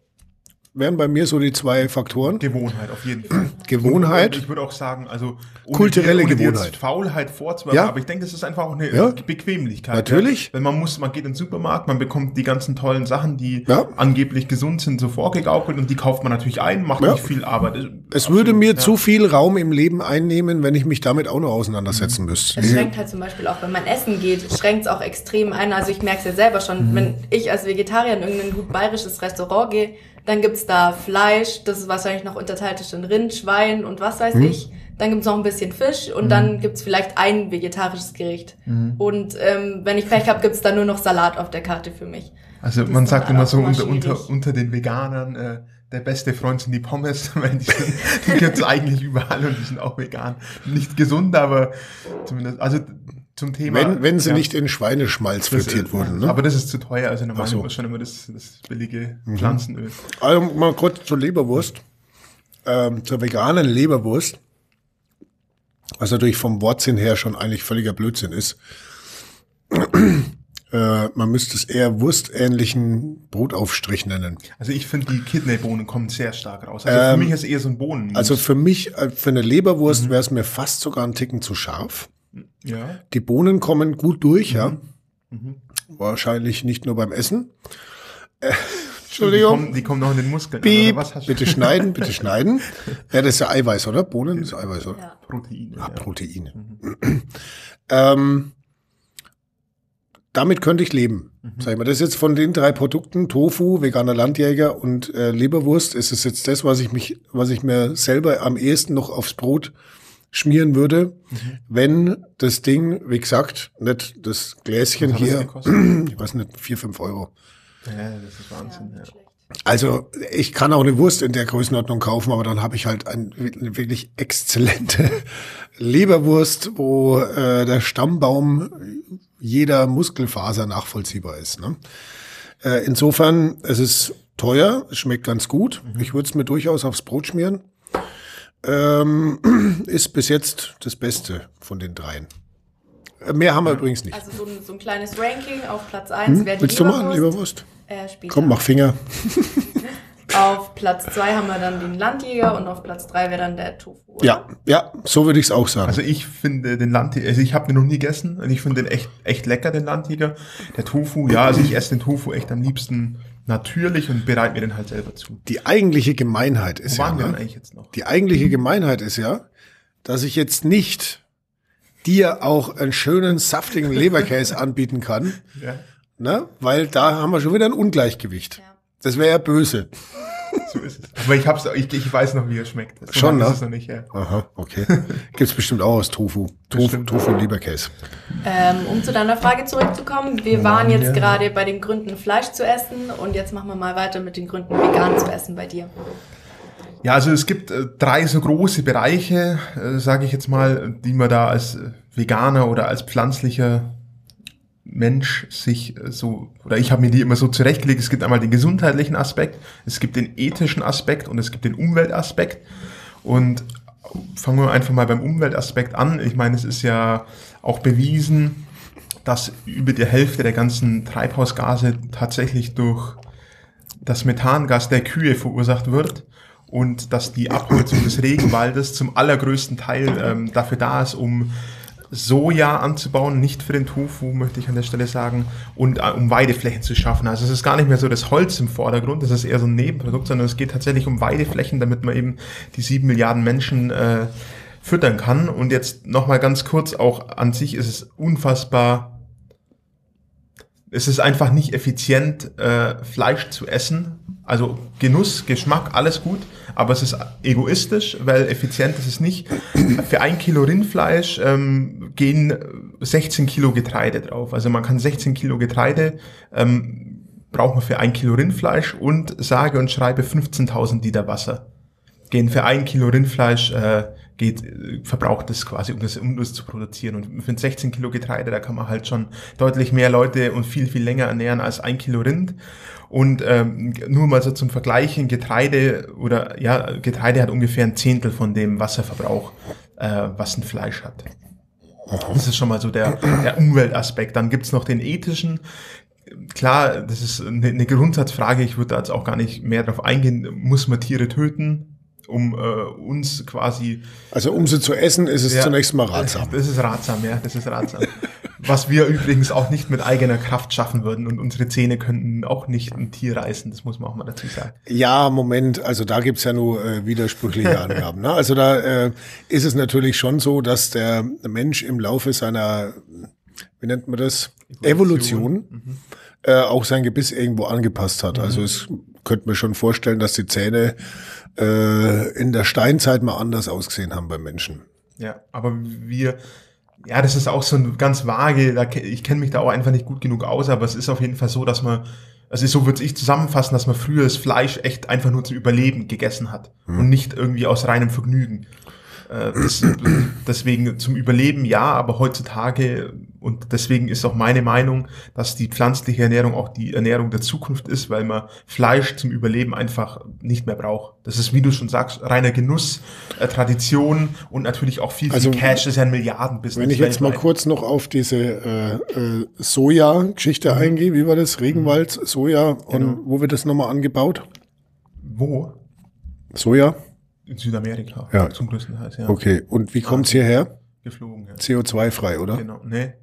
wären bei mir so die zwei Faktoren. Gewohnheit, auf jeden Fall. Gewohnheit. Und ich würde auch sagen, also kulturelle ohne Gewohnheit. Faulheit vorzuwerfen, ja. aber ich denke, das ist einfach auch eine ja. Bequemlichkeit. Natürlich. Ja? Wenn man muss, man geht in den Supermarkt, man bekommt die ganzen tollen Sachen, die ja. angeblich gesund sind, so vorgegaukelt und die kauft man natürlich ein, macht nicht viel Arbeit. Es Absolut, würde mir zu viel Raum im Leben einnehmen, wenn ich mich damit auch noch auseinandersetzen mhm. müsste. Es schränkt halt zum Beispiel auch, wenn man essen geht, schränkt es auch extrem ein. Also ich merke es ja selber schon, mhm. wenn ich als Vegetarier in irgendein gut bayerisches Restaurant gehe, dann gibt's da Fleisch, das ist wahrscheinlich noch unterteilt in Rind, Schwein und was weiß mhm. ich. Dann gibt's noch ein bisschen Fisch und mhm. dann gibt's vielleicht ein vegetarisches Gericht. Mhm. Und ähm, wenn ich Pech habe, gibt's dann nur noch Salat auf der Karte für mich. Also das man sagt immer so unter, unter, unter den Veganern, äh, der beste Freund sind die Pommes, weil die, sind, die gibt's eigentlich überall und die sind auch vegan. Nicht gesund, aber zumindest, also zum Thema. Wenn, wenn sie ja, nicht in Schweineschmalz frittiert wurden. Ne? Aber das ist zu teuer, also normalerweise so. schon immer das, das billige mhm. Pflanzenöl. Also mal kurz zur Leberwurst, ähm, zur veganen Leberwurst, was natürlich vom Wortsinn her schon eigentlich völliger Blödsinn ist. Äh, man müsste es eher wurstähnlichen Brotaufstrich nennen. Also ich finde, die Kidneybohnen kommen sehr stark raus. Also ähm, für mich ist eher so ein Bohnen. Also für mich, äh, für eine Leberwurst mhm. wäre es mir fast sogar ein Ticken zu scharf. Ja. Die Bohnen kommen gut durch, mhm. ja. Mhm. Wahrscheinlich nicht nur beim Essen. Äh, Entschuldigung. Die kommen, die kommen noch in den Muskeln. Piep, bitte schneiden, bitte schneiden. Ja, das ist ja Eiweiß, oder? Bohnen ist Eiweiß, oder? Ja. Proteine. Ah, Proteine. Mhm. ähm, damit könnte ich leben. Mhm. Sag ich mal, das ist jetzt von den drei Produkten, Tofu, veganer Landjäger und äh, Leberwurst, ist es jetzt das, was ich mich, was ich mir selber am ehesten noch aufs Brot schmieren würde, mhm. wenn das Ding, wie gesagt, nicht das Gläschen hier, ich weiß nicht, vier, fünf Euro. Ja, das ist Wahnsinn, ja. Also ich kann auch eine Wurst in der Größenordnung kaufen, aber dann habe ich halt ein, eine wirklich exzellente Leberwurst, wo äh, der Stammbaum jeder Muskelfaser nachvollziehbar ist. Ne? Äh, insofern, es ist teuer, es schmeckt ganz gut. Mhm. Ich würde es mir durchaus aufs Brot schmieren. Ähm, ist bis jetzt das Beste von den dreien. Äh, mehr haben wir übrigens nicht. Also so ein, so ein kleines Ranking auf Platz 1 hm? wäre die Willst Leberwurst. du mal Leberwurst? Äh, Komm, mach Finger. Auf Platz zwei haben wir dann den Landjäger und auf Platz drei wäre dann der Tofu. Oder? Ja, ja, so würde ich es auch sagen. Also ich finde den Landjäger, also ich habe den noch nie gegessen und ich finde den echt, echt lecker, den Landjäger. Der Tofu, ja, also ich esse den Tofu echt am liebsten natürlich und bereite mir den halt selber zu. Die eigentliche Gemeinheit ist Wo waren ja, wir ne? eigentlich jetzt noch? Die eigentliche Gemeinheit ist ja, dass ich jetzt nicht dir auch einen schönen, saftigen Leberkäse anbieten kann, ja. ne? weil da haben wir schon wieder ein Ungleichgewicht. Ja. Das wäre ja böse. So ist es. Aber ich, hab's, ich, ich weiß noch, wie er schmeckt. So Schon, ne? Ist noch nicht, ja. Aha, okay. Gibt's bestimmt auch aus Tofu. Tofu, Tofu Leberkäse. Ähm, um zu deiner Frage zurückzukommen, wir waren jetzt ja. gerade bei den Gründen, Fleisch zu essen und jetzt machen wir mal weiter mit den Gründen, vegan zu essen bei dir. Ja, also es gibt äh, drei so große Bereiche, äh, sage ich jetzt mal, die man da als äh, Veganer oder als pflanzlicher Mensch sich äh, so, oder ich habe mir die immer so zurechtgelegt, es gibt einmal den gesundheitlichen Aspekt, es gibt den ethischen Aspekt und es gibt den Umweltaspekt. Und fangen wir einfach mal beim Umweltaspekt an. Ich meine, es ist ja auch bewiesen, dass über die Hälfte der ganzen Treibhausgase tatsächlich durch das Methangas der Kühe verursacht wird und dass die Abholzung des Regenwaldes zum allergrößten Teil ähm, dafür da ist, um Soja anzubauen, nicht für den Tofu, möchte ich an der Stelle sagen, und äh, um Weideflächen zu schaffen. Also es ist gar nicht mehr so das Holz im Vordergrund, das ist eher so ein Nebenprodukt, sondern es geht tatsächlich um Weideflächen, damit man eben die sieben Milliarden Menschen äh, füttern kann. Und jetzt nochmal ganz kurz, auch an sich ist es unfassbar es ist einfach nicht effizient, äh, Fleisch zu essen. Also Genuss, Geschmack, alles gut, aber es ist egoistisch, weil effizient ist es nicht. Für ein Kilo Rindfleisch ähm, gehen 16 Kilo Getreide drauf. Also man kann 16 Kilo Getreide ähm, braucht man für ein Kilo Rindfleisch und sage und schreibe 15.000 Liter Wasser. Gehen für ein Kilo Rindfleisch äh, geht, verbraucht es quasi, um das, um das zu produzieren. Und für 16 Kilo Getreide, da kann man halt schon deutlich mehr Leute und viel, viel länger ernähren als ein Kilo Rind. Und ähm, nur mal so zum Vergleichen, Getreide oder ja, Getreide hat ungefähr ein Zehntel von dem Wasserverbrauch, äh, was ein Fleisch hat. Das ist schon mal so der, der Umweltaspekt. Dann gibt's noch den ethischen. Klar, das ist eine, eine Grundsatzfrage, ich würde da jetzt auch gar nicht mehr darauf eingehen. Muss man Tiere töten? Um äh, uns quasi. Also um sie zu essen, ist es ja, zunächst mal ratsam. Das ist ratsam, ja, das ist ratsam. Was wir übrigens auch nicht mit eigener Kraft schaffen würden und unsere Zähne könnten auch nicht ein Tier reißen, das muss man auch mal dazu sagen. Ja, Moment, also da gibt's ja nur äh, widersprüchliche Angaben. Ne? Also da äh, ist es natürlich schon so, dass der Mensch im Laufe seiner, wie nennt man das, Evolution, Evolution mhm. Äh, auch sein Gebiss irgendwo angepasst hat. Also mhm. Also es könnte mir schon vorstellen, dass die Zähne äh, in der Steinzeit mal anders ausgesehen haben beim Menschen. Ja, aber wir, ja, das ist auch so ein ganz vage, da, ich kenne mich da auch einfach nicht gut genug aus, aber es ist auf jeden Fall so, dass man Also so würde ich zusammenfassen, dass man früher das Fleisch echt einfach nur zum Überleben gegessen hat hm. und nicht irgendwie aus reinem Vergnügen. Äh, das, deswegen zum Überleben ja, aber heutzutage und deswegen ist auch meine Meinung, dass die pflanzliche Ernährung auch die Ernährung der Zukunft ist, weil man Fleisch zum Überleben einfach nicht mehr braucht. Das ist, wie du schon sagst, reiner Genuss, äh, Tradition und natürlich auch viel, viel also, Cash, das ist ja ein Milliardenbusiness. Wenn ich jetzt mal kurz noch auf diese äh, äh, Soja-Geschichte mhm. eingehe, wie war das? Regenwald, Soja und genau. wo wird das nochmal angebaut? Wo? Soja? In Südamerika. Ja. Zum größten Teil, ja. Okay. Und wie kommt's hierher? Geflogen. Ja. CO2-frei, oder? Genau, nee.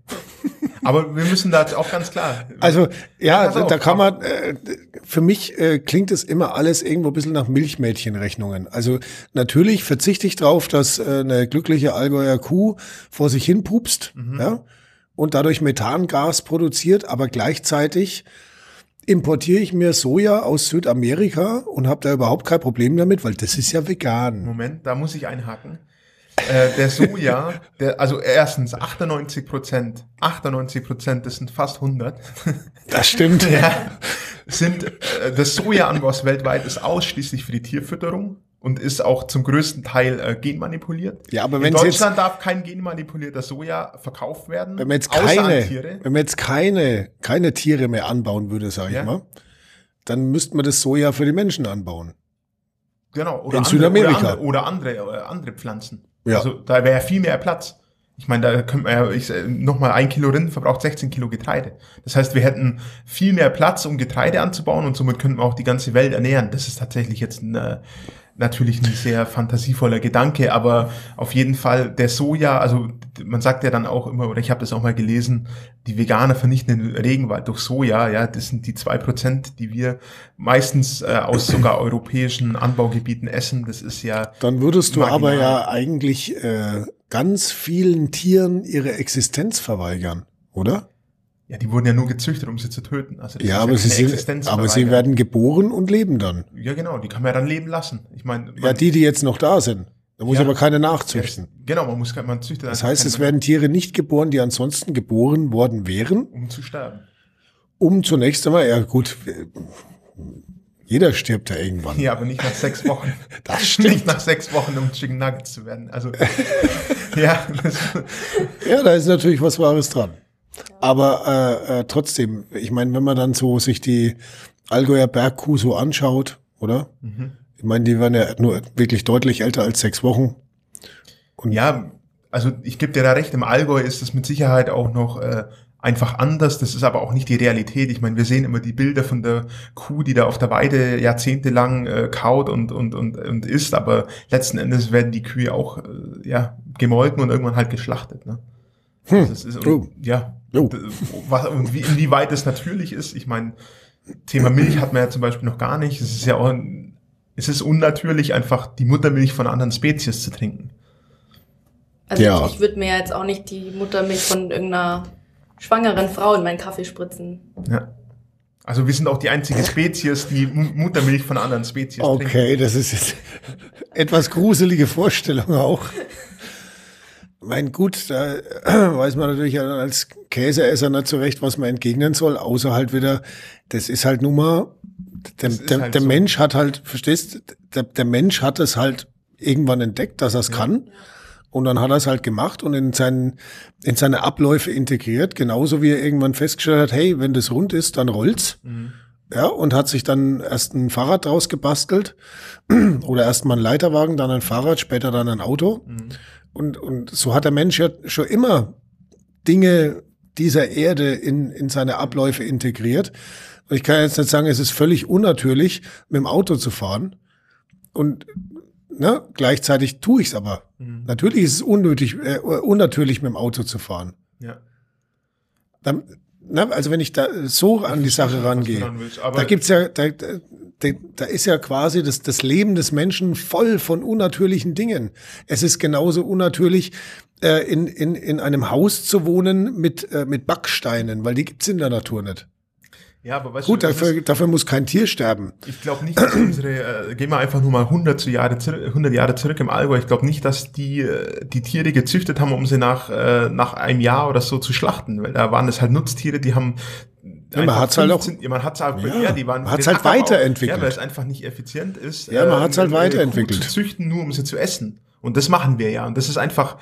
Aber wir müssen da auch ganz klar. Also ja, da, da kann man, äh, für mich äh, klingt es immer alles irgendwo ein bisschen nach Milchmädchenrechnungen. Also natürlich verzichte ich drauf, dass äh, eine glückliche Allgäuer Kuh vor sich hin pupst mhm. ja, und dadurch Methangas produziert, aber gleichzeitig importiere ich mir Soja aus Südamerika und habe da überhaupt kein Problem damit, weil das ist ja vegan. Moment, da muss ich einhaken. Äh, der Soja, der, also erstens 98 Prozent, 98 Prozent, das sind fast 100. Das stimmt. ja, sind, äh, das Sojaanbaus weltweit ist ausschließlich für die Tierfütterung und ist auch zum größten Teil äh, genmanipuliert. Ja, aber wenn in Deutschland jetzt, darf kein genmanipulierter Soja verkauft werden. Wenn man jetzt keine, wenn man jetzt keine, keine Tiere mehr anbauen würde, sage ja. ich mal, dann müsste man das Soja für die Menschen anbauen. Genau. Oder in andere, Südamerika. Oder andere, oder andere, andere Pflanzen. Ja. Also da wäre viel mehr Platz. Ich meine, da könnte man ja, ich, nochmal ein Kilo Rind verbraucht 16 Kilo Getreide. Das heißt, wir hätten viel mehr Platz, um Getreide anzubauen und somit könnten wir auch die ganze Welt ernähren. Das ist tatsächlich jetzt ein, äh, natürlich ein sehr fantasievoller Gedanke, aber auf jeden Fall der Soja, also man sagt ja dann auch immer, oder ich habe das auch mal gelesen, die Veganer vernichten den Regenwald durch Soja, ja, das sind die zwei Prozent, die wir meistens äh, aus sogar europäischen Anbaugebieten essen, das ist ja. Dann würdest du marginal. aber ja eigentlich äh, ganz vielen Tieren ihre Existenz verweigern, oder? Ja, die wurden ja nur gezüchtet, um sie zu töten. Also ja, aber, ja sie, sind, aber sie werden geboren und leben dann. Ja, genau, die kann man ja dann leben lassen. Ich meine, ja, die, die jetzt noch da sind. Da muss ja, aber keine nachzüchten. Ja, genau, man muss man züchtet. Das heißt, es werden Tiere nicht geboren, die ansonsten geboren worden wären. Um zu sterben. Um zunächst einmal, ja gut, jeder stirbt ja irgendwann. Ja, aber nicht nach sechs Wochen. das stimmt. Nicht nach sechs Wochen, um Chicken Nuggets zu werden. Also, ja. ja, da ist natürlich was Wahres dran. Aber äh, äh, trotzdem, ich meine, wenn man dann so sich die Allgäuer Bergkuh so anschaut, oder? Mhm. Ich meine, die waren ja nur wirklich deutlich älter als sechs Wochen. Und ja, also ich gebe dir da recht, im Allgäu ist das mit Sicherheit auch noch äh, einfach anders. Das ist aber auch nicht die Realität. Ich meine, wir sehen immer die Bilder von der Kuh, die da auf der Weide jahrzehntelang äh, kaut und, und, und, und isst, aber letzten Endes werden die Kühe auch äh, ja, gemolken und irgendwann halt geschlachtet. Ne? Hm. Also ist, und, ja, und, was, und wie, inwieweit es natürlich ist, ich meine, Thema Milch hat man ja zum Beispiel noch gar nicht. Es ist ja auch, es ist unnatürlich, einfach die Muttermilch von anderen Spezies zu trinken. Also ja. ich, ich würde mir jetzt auch nicht die Muttermilch von irgendeiner schwangeren Frau in meinen Kaffee spritzen. Ja. Also wir sind auch die einzige Spezies, die Muttermilch von anderen Spezies okay, trinken. Okay, das ist jetzt etwas gruselige Vorstellung auch. Mein gut, da weiß man natürlich als Käseesser nicht so recht, was man entgegnen soll, außer halt wieder, das ist halt nun mal, der, der, halt der so. Mensch hat halt, verstehst, der, der Mensch hat es halt irgendwann entdeckt, dass er es ja. kann. Und dann hat er es halt gemacht und in, seinen, in seine Abläufe integriert, genauso wie er irgendwann festgestellt hat, hey, wenn das rund ist, dann rollt's. Mhm. Ja, und hat sich dann erst ein Fahrrad draus gebastelt oder erst mal ein Leiterwagen, dann ein Fahrrad, später dann ein Auto. Mhm. Und, und so hat der Mensch ja schon immer Dinge dieser Erde in, in seine Abläufe integriert. Und ich kann jetzt nicht sagen, es ist völlig unnatürlich, mit dem Auto zu fahren. Und ne, gleichzeitig tue ich es aber. Mhm. Natürlich ist es unnötig, äh, unnatürlich, mit dem Auto zu fahren. Ja. Dann, ne, also wenn ich da so an die Sache rangehe, da gibt's ja, da, da ist ja quasi das, das Leben des Menschen voll von unnatürlichen Dingen. Es ist genauso unnatürlich, äh, in, in, in einem Haus zu wohnen mit, äh, mit Backsteinen, weil die gibt's in der Natur nicht. Ja, aber weißt Gut, du, dafür, ist, dafür muss kein Tier sterben. Ich glaube nicht, dass unsere, äh, gehen wir einfach nur mal 100 Jahre, 100 Jahre zurück im Allgäu, ich glaube nicht, dass die äh, die Tiere gezüchtet haben, um sie nach, äh, nach einem Jahr oder so zu schlachten, weil da waren es halt Nutztiere, die haben Ja, man hat es halt auch. Man hat es halt, ja, ja, die waren. Hat halt weiterentwickelt. Auch, ja, weil es einfach nicht effizient ist. Ja, man hat es halt weiterentwickelt. Züchten nur, um sie zu essen. Und das machen wir ja. Und das ist einfach,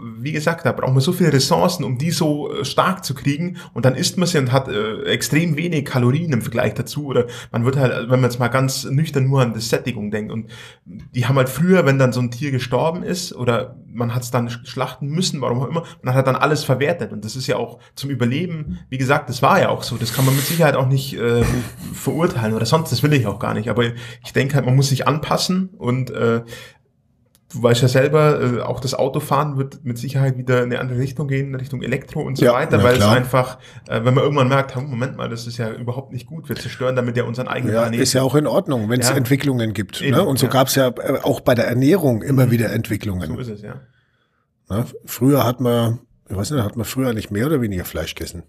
wie gesagt, da brauchen wir so viele Ressourcen, um die so äh, stark zu kriegen. Und dann isst man sie und hat äh, extrem wenig Kalorien im Vergleich dazu. Oder man wird halt, wenn man jetzt mal ganz nüchtern nur an das Sättigung denkt. Und die haben halt früher, wenn dann so ein Tier gestorben ist oder man hat es dann schlachten müssen, warum auch immer, man hat dann alles verwertet. Und das ist ja auch zum Überleben, wie gesagt, das war ja auch so. Das kann man mit Sicherheit auch nicht äh, verurteilen oder sonst, das will ich auch gar nicht. Aber ich denke halt, man muss sich anpassen und äh, du weißt ja selber, äh, auch das Autofahren wird mit Sicherheit wieder in eine andere Richtung gehen, in Richtung Elektro und so ja, weiter, weil klar. es einfach, äh, wenn man irgendwann merkt, Moment mal, das ist ja überhaupt nicht gut, wir zerstören damit ja unseren eigenen ja, Planeten. Ist ja auch in Ordnung, wenn es ja. Entwicklungen gibt. Eben, ne? Und so ja. gab es ja äh, auch bei der Ernährung immer mhm. wieder Entwicklungen. So ist es, ja. Na, früher hat man, ich weiß nicht, hat man früher eigentlich mehr oder weniger Fleisch gegessen?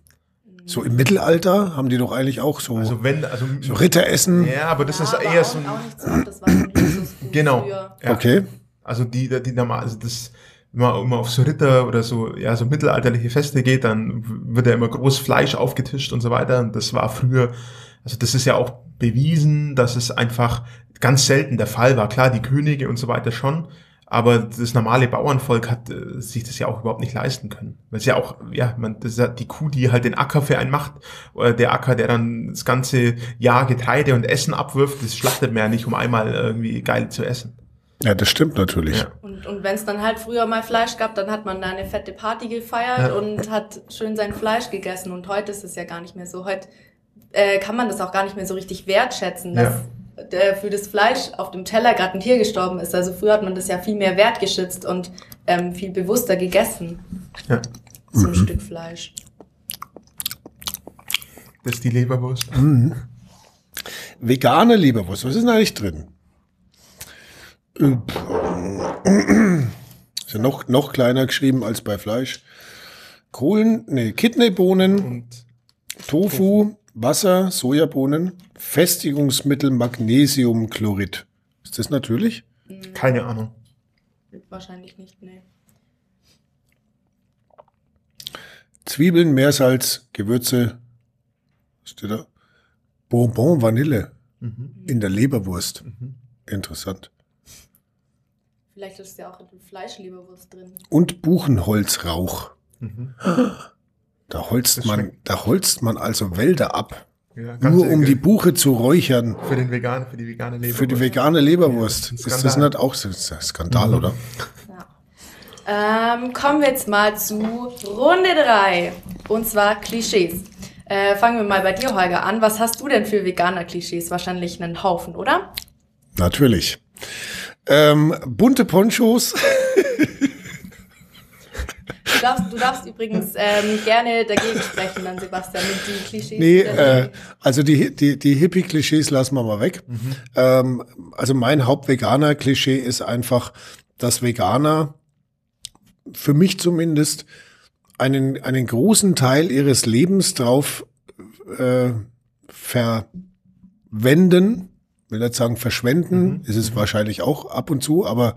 So im Mittelalter haben die doch eigentlich auch so, also wenn, also, so Ritteressen. Ja, aber das ja, ist eher so. Ein, das war genau. Ja. Okay. Also die, die normal, also das, wenn man immer auf so Ritter oder so, ja, so mittelalterliche Feste geht, dann wird ja immer groß Fleisch aufgetischt und so weiter. Und das war früher, also das ist ja auch bewiesen, dass es einfach ganz selten der Fall war. Klar, die Könige und so weiter schon, aber das normale Bauernvolk hat äh, sich das ja auch überhaupt nicht leisten können. Weil es ja auch, ja, man, das ist die Kuh, die halt den Acker für einen macht, oder der Acker, der dann das ganze Jahr Getreide und Essen abwirft, das schlachtet man ja nicht, um einmal irgendwie geil zu essen. Ja, das stimmt natürlich. Ja. Und, und wenn es dann halt früher mal Fleisch gab, dann hat man da eine fette Party gefeiert ja. und hat schön sein Fleisch gegessen. Und heute ist es ja gar nicht mehr so. Heute äh, kann man das auch gar nicht mehr so richtig wertschätzen, dass ja. der, für das Fleisch auf dem Teller gerade ein Tier gestorben ist. Also früher hat man das ja viel mehr wertgeschützt und ähm, viel bewusster gegessen. Ja. So ein mhm. Stück Fleisch. Das ist die Leberwurst. Mhm. Vegane Leberwurst, was ist denn eigentlich drin? Ist ja noch, noch kleiner geschrieben als bei Fleisch. Kohlen, nee, Kidneybohnen, Tofu, Wasser, Sojabohnen, Festigungsmittel, Magnesiumchlorid. Ist das natürlich? Keine Ahnung. Wahrscheinlich nicht, nee. Zwiebeln, Meersalz, Gewürze, was steht da? Bonbon Vanille mhm. in der Leberwurst. Mhm. Interessant. Vielleicht ist ja auch Fleischleberwurst drin. Und Buchenholzrauch. Mhm. Da holzt man, da holzt man also Wälder ab. Ja, nur um die Buche zu räuchern. Für den vegan, für die vegane Leberwurst. Für die vegane Leberwurst. Ja, ist das nicht auch so ein Skandal, mhm. oder? Ja. Ähm, kommen wir jetzt mal zu Runde 3. Und zwar Klischees. Äh, fangen wir mal bei dir, Holger, an. Was hast du denn für veganer Klischees? Wahrscheinlich einen Haufen, oder? Natürlich. Ähm, bunte Ponchos. Du darfst, du darfst übrigens ähm, gerne dagegen sprechen, dann Sebastian, mit den Klischees. Nee, äh, also die, die, die Hippie-Klischees lassen wir mal weg. Mhm. Ähm, also mein Hauptveganer-Klischee ist einfach, dass Veganer für mich zumindest einen, einen großen Teil ihres Lebens drauf äh, verwenden, will nicht sagen verschwenden, mhm. ist es mhm. wahrscheinlich auch ab und zu, aber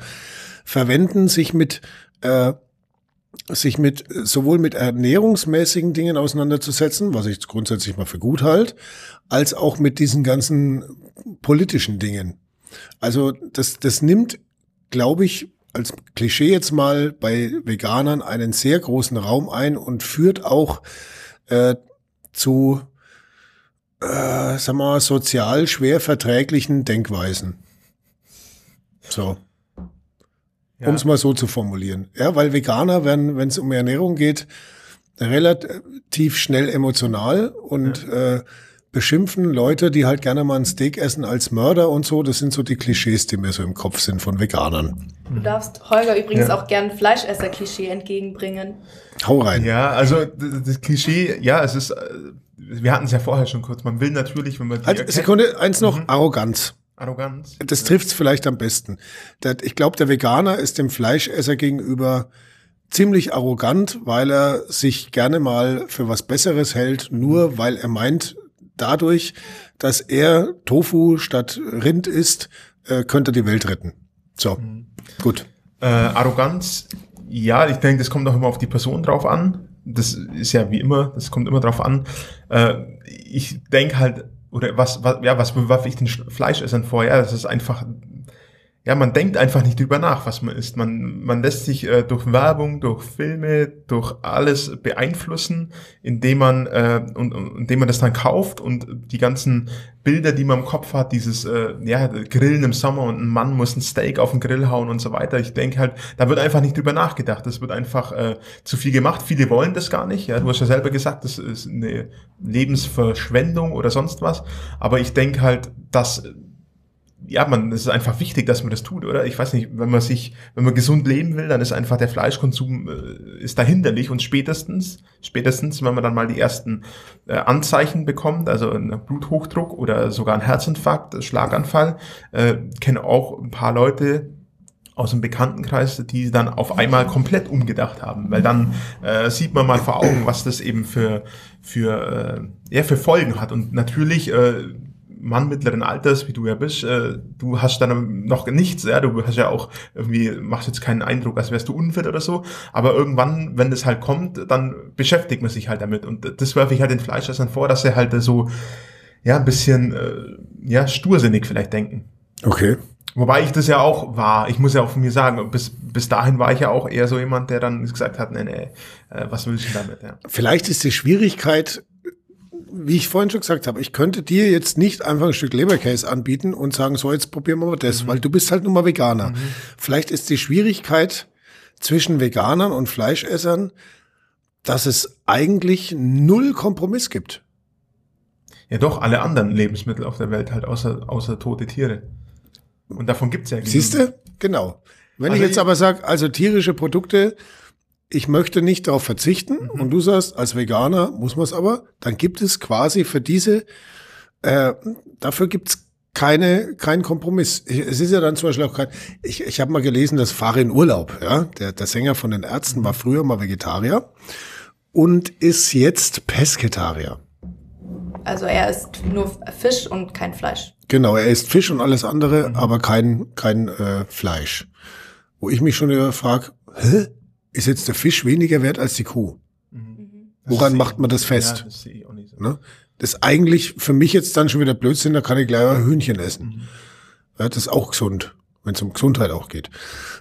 verwenden sich mit äh, sich mit sowohl mit ernährungsmäßigen Dingen auseinanderzusetzen, was ich grundsätzlich mal für gut halte, als auch mit diesen ganzen politischen Dingen. Also das das nimmt, glaube ich, als Klischee jetzt mal bei Veganern einen sehr großen Raum ein und führt auch äh, zu äh, sagen wir mal, sozial schwer verträglichen Denkweisen. So. Ja. Um es mal so zu formulieren. Ja, weil Veganer werden, wenn es um Ernährung geht, relativ schnell emotional und ja. äh, beschimpfen Leute, die halt gerne mal ein Steak essen als Mörder und so. Das sind so die Klischees, die mir so im Kopf sind von Veganern. Du darfst Holger übrigens ja. auch gern Fleischesser-Klischee entgegenbringen. Hau rein. Ja, also das Klischee, ja, es ist, äh, wir hatten es ja vorher schon kurz. Man will natürlich, wenn man die halt, Sekunde, eins noch, mhm. Arroganz. Arroganz. Das ja. trifft es vielleicht am besten. Ich glaube, der Veganer ist dem Fleischesser gegenüber ziemlich arrogant, weil er sich gerne mal für was Besseres hält, nur weil er meint, dadurch, dass er Tofu statt Rind isst, äh, könnte die Welt retten. So, mhm. gut. Äh, Arroganz, ja, ich denke, das kommt auch immer auf die Person drauf an. Das ist ja wie immer, das kommt immer drauf an. Äh, ich denke halt, oder was, was, ja, was bewerfe ich den Fleischessern vor? Ja, das ist einfach ja, man denkt einfach nicht drüber nach, was man isst. Man, man lässt sich äh, durch Werbung, durch Filme, durch alles beeinflussen, indem man, äh, und, und, indem man das dann kauft und die ganzen Bilder, die man im Kopf hat, dieses äh, ja, Grillen im Sommer und ein Mann muss ein Steak auf den Grill hauen und so weiter. Ich denke halt, da wird einfach nicht drüber nachgedacht. Das wird einfach äh, zu viel gemacht. Viele wollen das gar nicht. Ja, du hast ja selber gesagt, das ist eine Lebensverschwendung oder sonst was. Aber ich denke halt, dass ja, man, es ist einfach wichtig, dass man das tut, oder? Ich weiß nicht, wenn man sich, wenn man gesund leben will, dann ist einfach der Fleischkonsum äh, ist dahinterlich und spätestens, spätestens, wenn man dann mal die ersten äh, Anzeichen bekommt, also ein Bluthochdruck oder sogar ein Herzinfarkt, Schlaganfall, äh, kennen auch ein paar Leute, aus dem Bekanntenkreis, die dann auf einmal komplett umgedacht haben, weil dann äh, sieht man mal vor Augen, was das eben für für äh, ja für Folgen hat. Und natürlich äh, Mann mittleren Alters, wie du ja bist, äh, du hast dann noch nichts, ja, du hast ja auch irgendwie, machst jetzt keinen Eindruck, als wärst du unfit oder so, aber irgendwann, wenn das halt kommt, dann beschäftigt man sich halt damit und das werfe ich halt den Fleischessern vor, dass sie halt so, ja, ein bisschen, äh, ja, stursinnig vielleicht denken. Okay. Wobei ich das ja auch war, ich muss ja auch von mir sagen, bis, bis dahin war ich ja auch eher so jemand, der dann gesagt hat, nee, nee, äh, was willst du damit? Ja. Vielleicht ist die Schwierigkeit, wie ich vorhin schon gesagt habe, ich könnte dir jetzt nicht einfach ein Stück Leberkäse anbieten und sagen, so, jetzt probieren wir mal das, mhm. weil du bist halt nun mal Veganer. Mhm. Vielleicht ist die Schwierigkeit zwischen Veganern und Fleischessern, dass es eigentlich null Kompromiss gibt. Ja doch, alle anderen Lebensmittel auf der Welt halt, außer, außer tote Tiere. Und davon gibt's ja Siehst du? Genau. Wenn also ich jetzt aber sage, also tierische Produkte, ich möchte nicht darauf verzichten mhm. und du sagst, als Veganer muss man es aber, dann gibt es quasi für diese, äh, dafür gibt's keine, kein Kompromiss. Es ist ja dann zum Beispiel auch kein, ich, ich habe mal gelesen, dass Farin Urlaub, ja, der, der Sänger von den Ärzten war früher mal Vegetarier und ist jetzt Pesketarier. Also er isst nur Fisch und kein Fleisch. Genau, er isst Fisch und alles andere, mhm. aber kein, kein äh, Fleisch. Wo ich mich schon frage, hä? Ist jetzt der Fisch weniger wert als die Kuh? Mhm. Woran macht man das fest? Ja, das so. Ne? Das ist eigentlich für mich jetzt dann schon wieder Blödsinn, da kann ich gleich ein Hühnchen essen. Mhm. Ja, das ist auch gesund, wenn es um Gesundheit auch geht.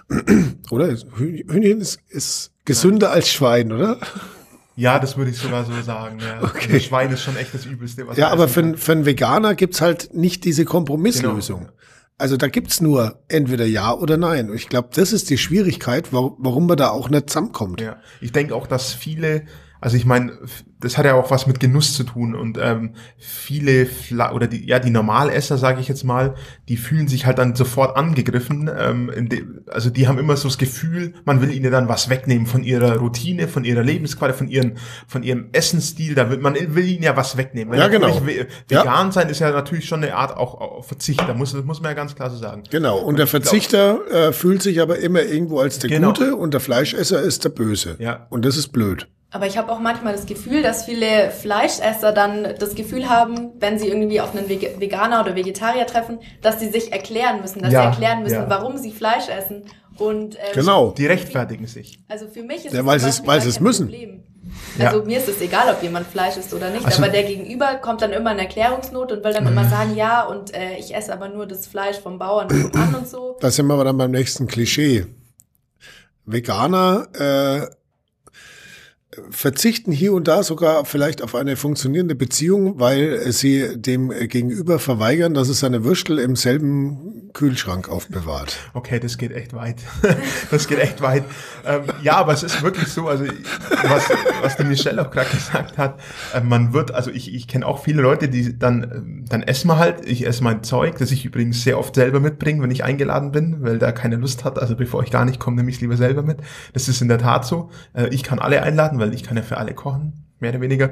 oder? Hühnchen ist, ist gesünder Nein. als Schwein, oder? Ja, das würde ich sogar so sagen. Ja. Okay. Also Schwein ist schon echt das Übelste. Was ja, aber für, für einen Veganer gibt's halt nicht diese Kompromisslösung. Genau. Also da gibt's nur entweder ja oder nein. Ich glaube, das ist die Schwierigkeit, warum man da auch nicht zusammenkommt. Ja, ich denke auch, dass viele also ich meine, das hat ja auch was mit Genuss zu tun und ähm, viele Fla oder die ja die Normalesser, sage ich jetzt mal, die fühlen sich halt dann sofort angegriffen. Ähm, also die haben immer so das Gefühl, man will ihnen dann was wegnehmen von ihrer Routine, von ihrer Lebensqualität, von ihren von ihrem Essensstil. Da will man will ihnen ja was wegnehmen. Weil ja genau. Vegan ja. sein ist ja natürlich schon eine Art auch, auch Verzicht. Da muss das muss man ja ganz klar so sagen. Genau. Und, und der Verzichter glaub, äh, fühlt sich aber immer irgendwo als der genau. Gute und der Fleischesser ist der Böse. Ja. Und das ist blöd. Aber ich habe auch manchmal das Gefühl, dass viele Fleischesser dann das Gefühl haben, wenn sie irgendwie auf einen Veganer oder Vegetarier treffen, dass sie sich erklären müssen, dass ja, sie erklären müssen, ja. warum sie Fleisch essen. Und ähm, genau, die rechtfertigen sich. Also für mich ist ja, weil es weil sie es müssen. Problem. Also ja. mir ist es egal, ob jemand Fleisch isst oder nicht, also, aber der Gegenüber kommt dann immer in Erklärungsnot und will dann immer sagen, ja, und äh, ich esse aber nur das Fleisch vom Bauern an und so. Da sind wir aber dann beim nächsten Klischee. Veganer äh, verzichten hier und da sogar vielleicht auf eine funktionierende Beziehung, weil sie dem Gegenüber verweigern, dass es seine Würstel im selben Kühlschrank aufbewahrt. Okay, das geht echt weit. Das geht echt weit. Ähm, ja, aber es ist wirklich so, also was, was die Michelle auch gerade gesagt hat, äh, man wird, also ich, ich kenne auch viele Leute, die dann, dann essen wir halt, ich esse mein Zeug, das ich übrigens sehr oft selber mitbringe, wenn ich eingeladen bin, weil da keine Lust hat, also bevor ich gar nicht komme, nehme ich es lieber selber mit. Das ist in der Tat so. Äh, ich kann alle einladen, weil ich kann ja für alle kochen, mehr oder weniger.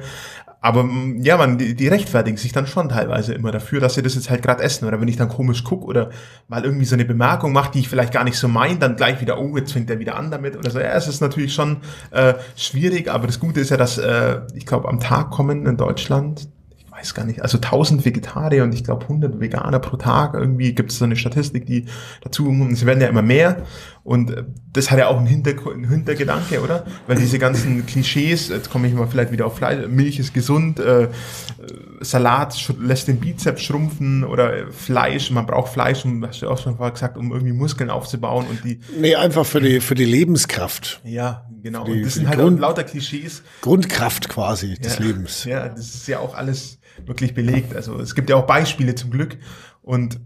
Aber mm, ja, man, die, die rechtfertigen sich dann schon teilweise immer dafür, dass sie das jetzt halt gerade essen. Oder wenn ich dann komisch guck oder mal irgendwie so eine Bemerkung mache, die ich vielleicht gar nicht so meine, dann gleich wieder, oh, jetzt fängt er wieder an damit. Oder so. Ja, es ist natürlich schon äh, schwierig, aber das Gute ist ja, dass äh, ich glaube, am Tag kommen in Deutschland weiß gar nicht, also 1000 Vegetarier und ich glaube 100 Veganer pro Tag. Irgendwie gibt es so eine Statistik, die dazu, es werden ja immer mehr. Und äh, das hat ja auch einen, Hinter einen Hintergedanke, oder? Weil diese ganzen Klischees, jetzt komme ich mal vielleicht wieder auf Fleisch, Milch ist gesund, äh, Salat lässt den Bizeps schrumpfen oder Fleisch, man braucht Fleisch, um, hast du auch schon vorher gesagt, um irgendwie Muskeln aufzubauen und die. Nee, einfach für die, für die Lebenskraft. Ja, genau. Die, und das sind halt Grund, lauter Klischees. Grundkraft quasi des ja, Lebens. Ja, das ist ja auch alles wirklich belegt. Also es gibt ja auch Beispiele zum Glück und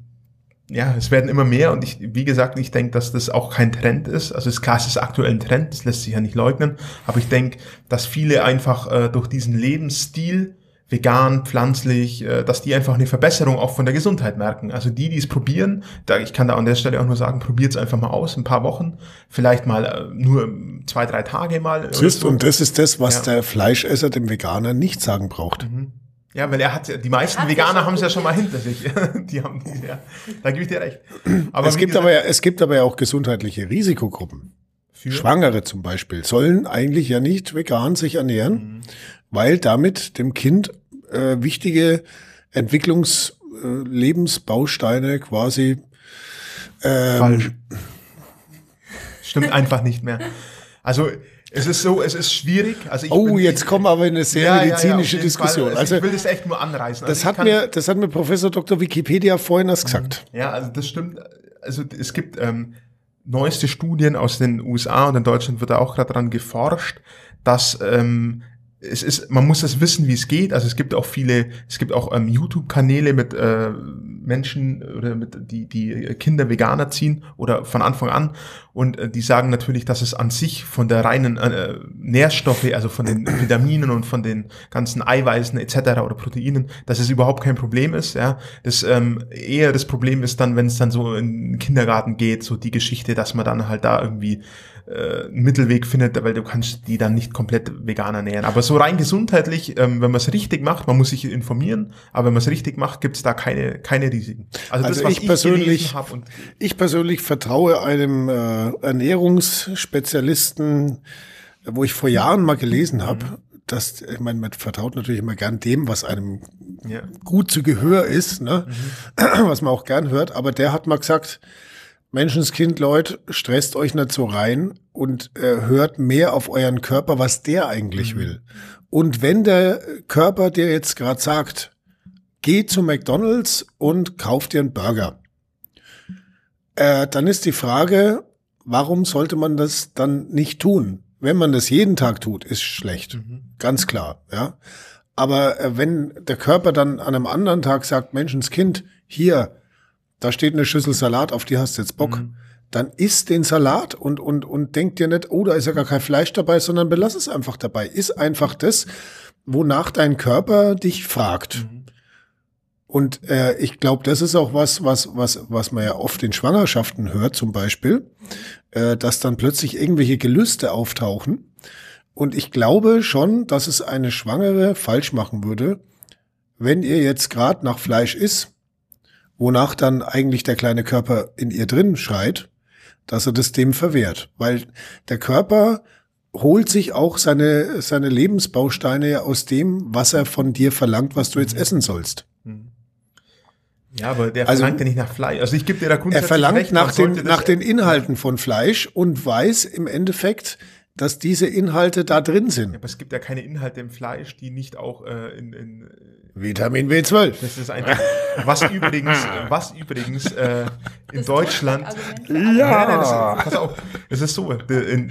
ja, es werden immer mehr und ich, wie gesagt, ich denke, dass das auch kein Trend ist. Also es ist klar, es ist aktuell ein Trend, das lässt sich ja nicht leugnen, aber ich denke, dass viele einfach äh, durch diesen Lebensstil vegan, pflanzlich, äh, dass die einfach eine Verbesserung auch von der Gesundheit merken. Also die, die es probieren, da, ich kann da an der Stelle auch nur sagen, probiert es einfach mal aus, ein paar Wochen, vielleicht mal äh, nur zwei, drei Tage mal. Siehst, so. Und das ist das, was ja. der Fleischesser dem Veganer nicht sagen braucht. Mhm. Ja, weil er hat die meisten Veganer haben es ja schon mal hinter sich. die haben die, ja, da gebe ich dir recht. Aber es gibt gesagt, aber ja, es gibt aber ja auch gesundheitliche Risikogruppen. Für? Schwangere zum Beispiel sollen eigentlich ja nicht vegan sich ernähren, mhm. weil damit dem Kind äh, wichtige Entwicklungslebensbausteine äh, quasi ähm, falsch. Stimmt einfach nicht mehr. Also es ist so, es ist schwierig. Also oh, jetzt kommen wir aber in eine sehr ja, medizinische ja, ja, Diskussion. Also, also, ich will das echt nur anreißen. Das also hat mir, das hat mir Professor Dr. Wikipedia vorhin erst gesagt. Ja, also das stimmt. Also es gibt ähm, neueste Studien aus den USA und in Deutschland wird da auch gerade dran geforscht, dass ähm, es ist, man muss das wissen, wie es geht. Also es gibt auch viele, es gibt auch ähm, YouTube-Kanäle mit äh, Menschen oder mit die die Kinder Veganer ziehen oder von Anfang an und äh, die sagen natürlich, dass es an sich von der reinen äh, Nährstoffe, also von den Vitaminen und von den ganzen Eiweißen etc. oder Proteinen, dass es überhaupt kein Problem ist. Ja, das ähm, eher das Problem ist dann, wenn es dann so in den Kindergarten geht, so die Geschichte, dass man dann halt da irgendwie äh, Mittelweg findet, weil du kannst die dann nicht komplett vegan ernähren. Aber so rein gesundheitlich, ähm, wenn man es richtig macht, man muss sich informieren, aber wenn man es richtig macht, gibt es da keine, keine Risiken. Also, also das, ich, ich persönlich, ich persönlich vertraue einem äh, Ernährungsspezialisten, wo ich vor Jahren mal gelesen habe, mhm. dass, ich meine, man vertraut natürlich immer gern dem, was einem ja. gut zu Gehör ist, ne? Mhm. was man auch gern hört, aber der hat mal gesagt, Menschenskind, Leute, stresst euch nicht so rein und äh, hört mehr auf euren Körper, was der eigentlich mhm. will. Und wenn der Körper dir jetzt gerade sagt, geh zu McDonald's und kauf dir einen Burger, äh, dann ist die Frage, warum sollte man das dann nicht tun? Wenn man das jeden Tag tut, ist schlecht, mhm. ganz klar, ja. Aber äh, wenn der Körper dann an einem anderen Tag sagt, Menschenskind, hier, da steht eine Schüssel Salat, auf die hast du jetzt Bock. Mhm. Dann isst den Salat und, und, und denk dir nicht, oh, da ist ja gar kein Fleisch dabei, sondern belass es einfach dabei. Iss einfach das, wonach dein Körper dich fragt. Mhm. Und äh, ich glaube, das ist auch was, was, was, was man ja oft in Schwangerschaften hört, zum Beispiel, äh, dass dann plötzlich irgendwelche Gelüste auftauchen. Und ich glaube schon, dass es eine Schwangere falsch machen würde, wenn ihr jetzt gerade nach Fleisch isst wonach dann eigentlich der kleine Körper in ihr drin schreit, dass er das dem verwehrt. Weil der Körper holt sich auch seine, seine Lebensbausteine aus dem, was er von dir verlangt, was du jetzt essen sollst. Mhm. Ja, aber der also, verlangt ja nicht nach Fleisch. Also ich gebe dir da grundsätzlich Er verlangt recht, nach, den, nach den Inhalten von Fleisch und weiß im Endeffekt, dass diese Inhalte da drin sind. Ja, aber es gibt ja keine Inhalte im Fleisch, die nicht auch äh, in, in Vitamin B12. Das ist einfach, was übrigens, was übrigens äh, in Deutschland. Ja. Nein, das, pass auf, es ist so, in,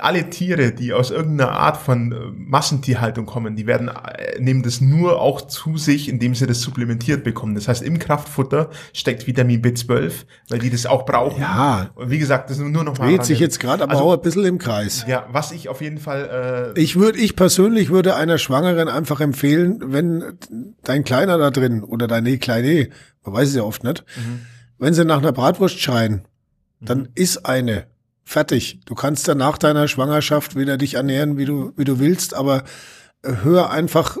alle Tiere, die aus irgendeiner Art von äh, Massentierhaltung kommen, die werden äh, nehmen das nur auch zu sich, indem sie das supplementiert bekommen. Das heißt, im Kraftfutter steckt Vitamin B12, weil die das auch brauchen. Ja. Und wie gesagt, das ist nur noch mal. Dreht sich jetzt gerade aber also, auch ein bisschen im Kreis. Ja, was ich auf jeden Fall. Äh, ich würde, ich persönlich würde einer Schwangeren einfach empfehlen, wenn dein Kleiner da drin oder deine Kleine, man weiß es ja oft nicht, mhm. Wenn sie nach einer Bratwurst schreien, dann mhm. ist eine. Fertig. Du kannst dann nach deiner Schwangerschaft wieder dich ernähren, wie du, wie du willst, aber hör einfach,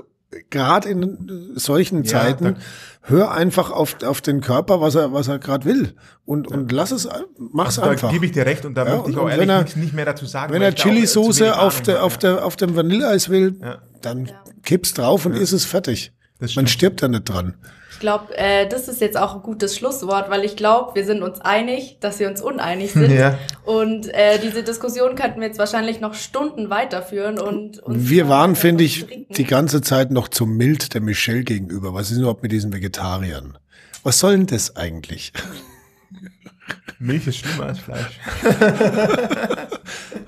gerade in solchen ja, Zeiten, hör einfach auf, auf den Körper, was er, was er gerade will. Und, ja. und lass es, mach's also einfach. Da gebe ich dir recht und da ja, möchte ich auch ehrlich er, nicht mehr dazu sagen. Wenn er Chili-Soße auf, der, auf, der, auf dem Vanilleeis will, dann kipp's drauf und ist es fertig. Man stirbt da nicht dran. Ich glaube, äh, das ist jetzt auch ein gutes Schlusswort, weil ich glaube, wir sind uns einig, dass wir uns uneinig sind. Ja. Und äh, diese Diskussion könnten wir jetzt wahrscheinlich noch Stunden weiterführen. Und wir waren, finde ich, die ganze Zeit noch zu mild der Michelle gegenüber. Was ist überhaupt mit diesen Vegetariern? Was soll denn das eigentlich? Milch ist schlimmer als Fleisch.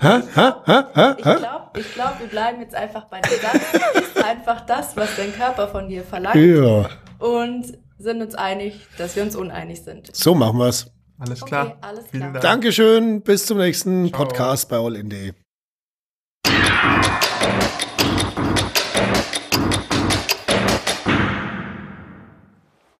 ha, ha, ha, ha, ich glaube, ich glaub, wir bleiben jetzt einfach bei dem Satz. ist einfach das, was dein Körper von dir verlangt. Ja und sind uns einig, dass wir uns uneinig sind. So machen wir's. Alles klar. Okay, alles klar. Dank. Dankeschön. Bis zum nächsten Ciao. Podcast bei All in Day.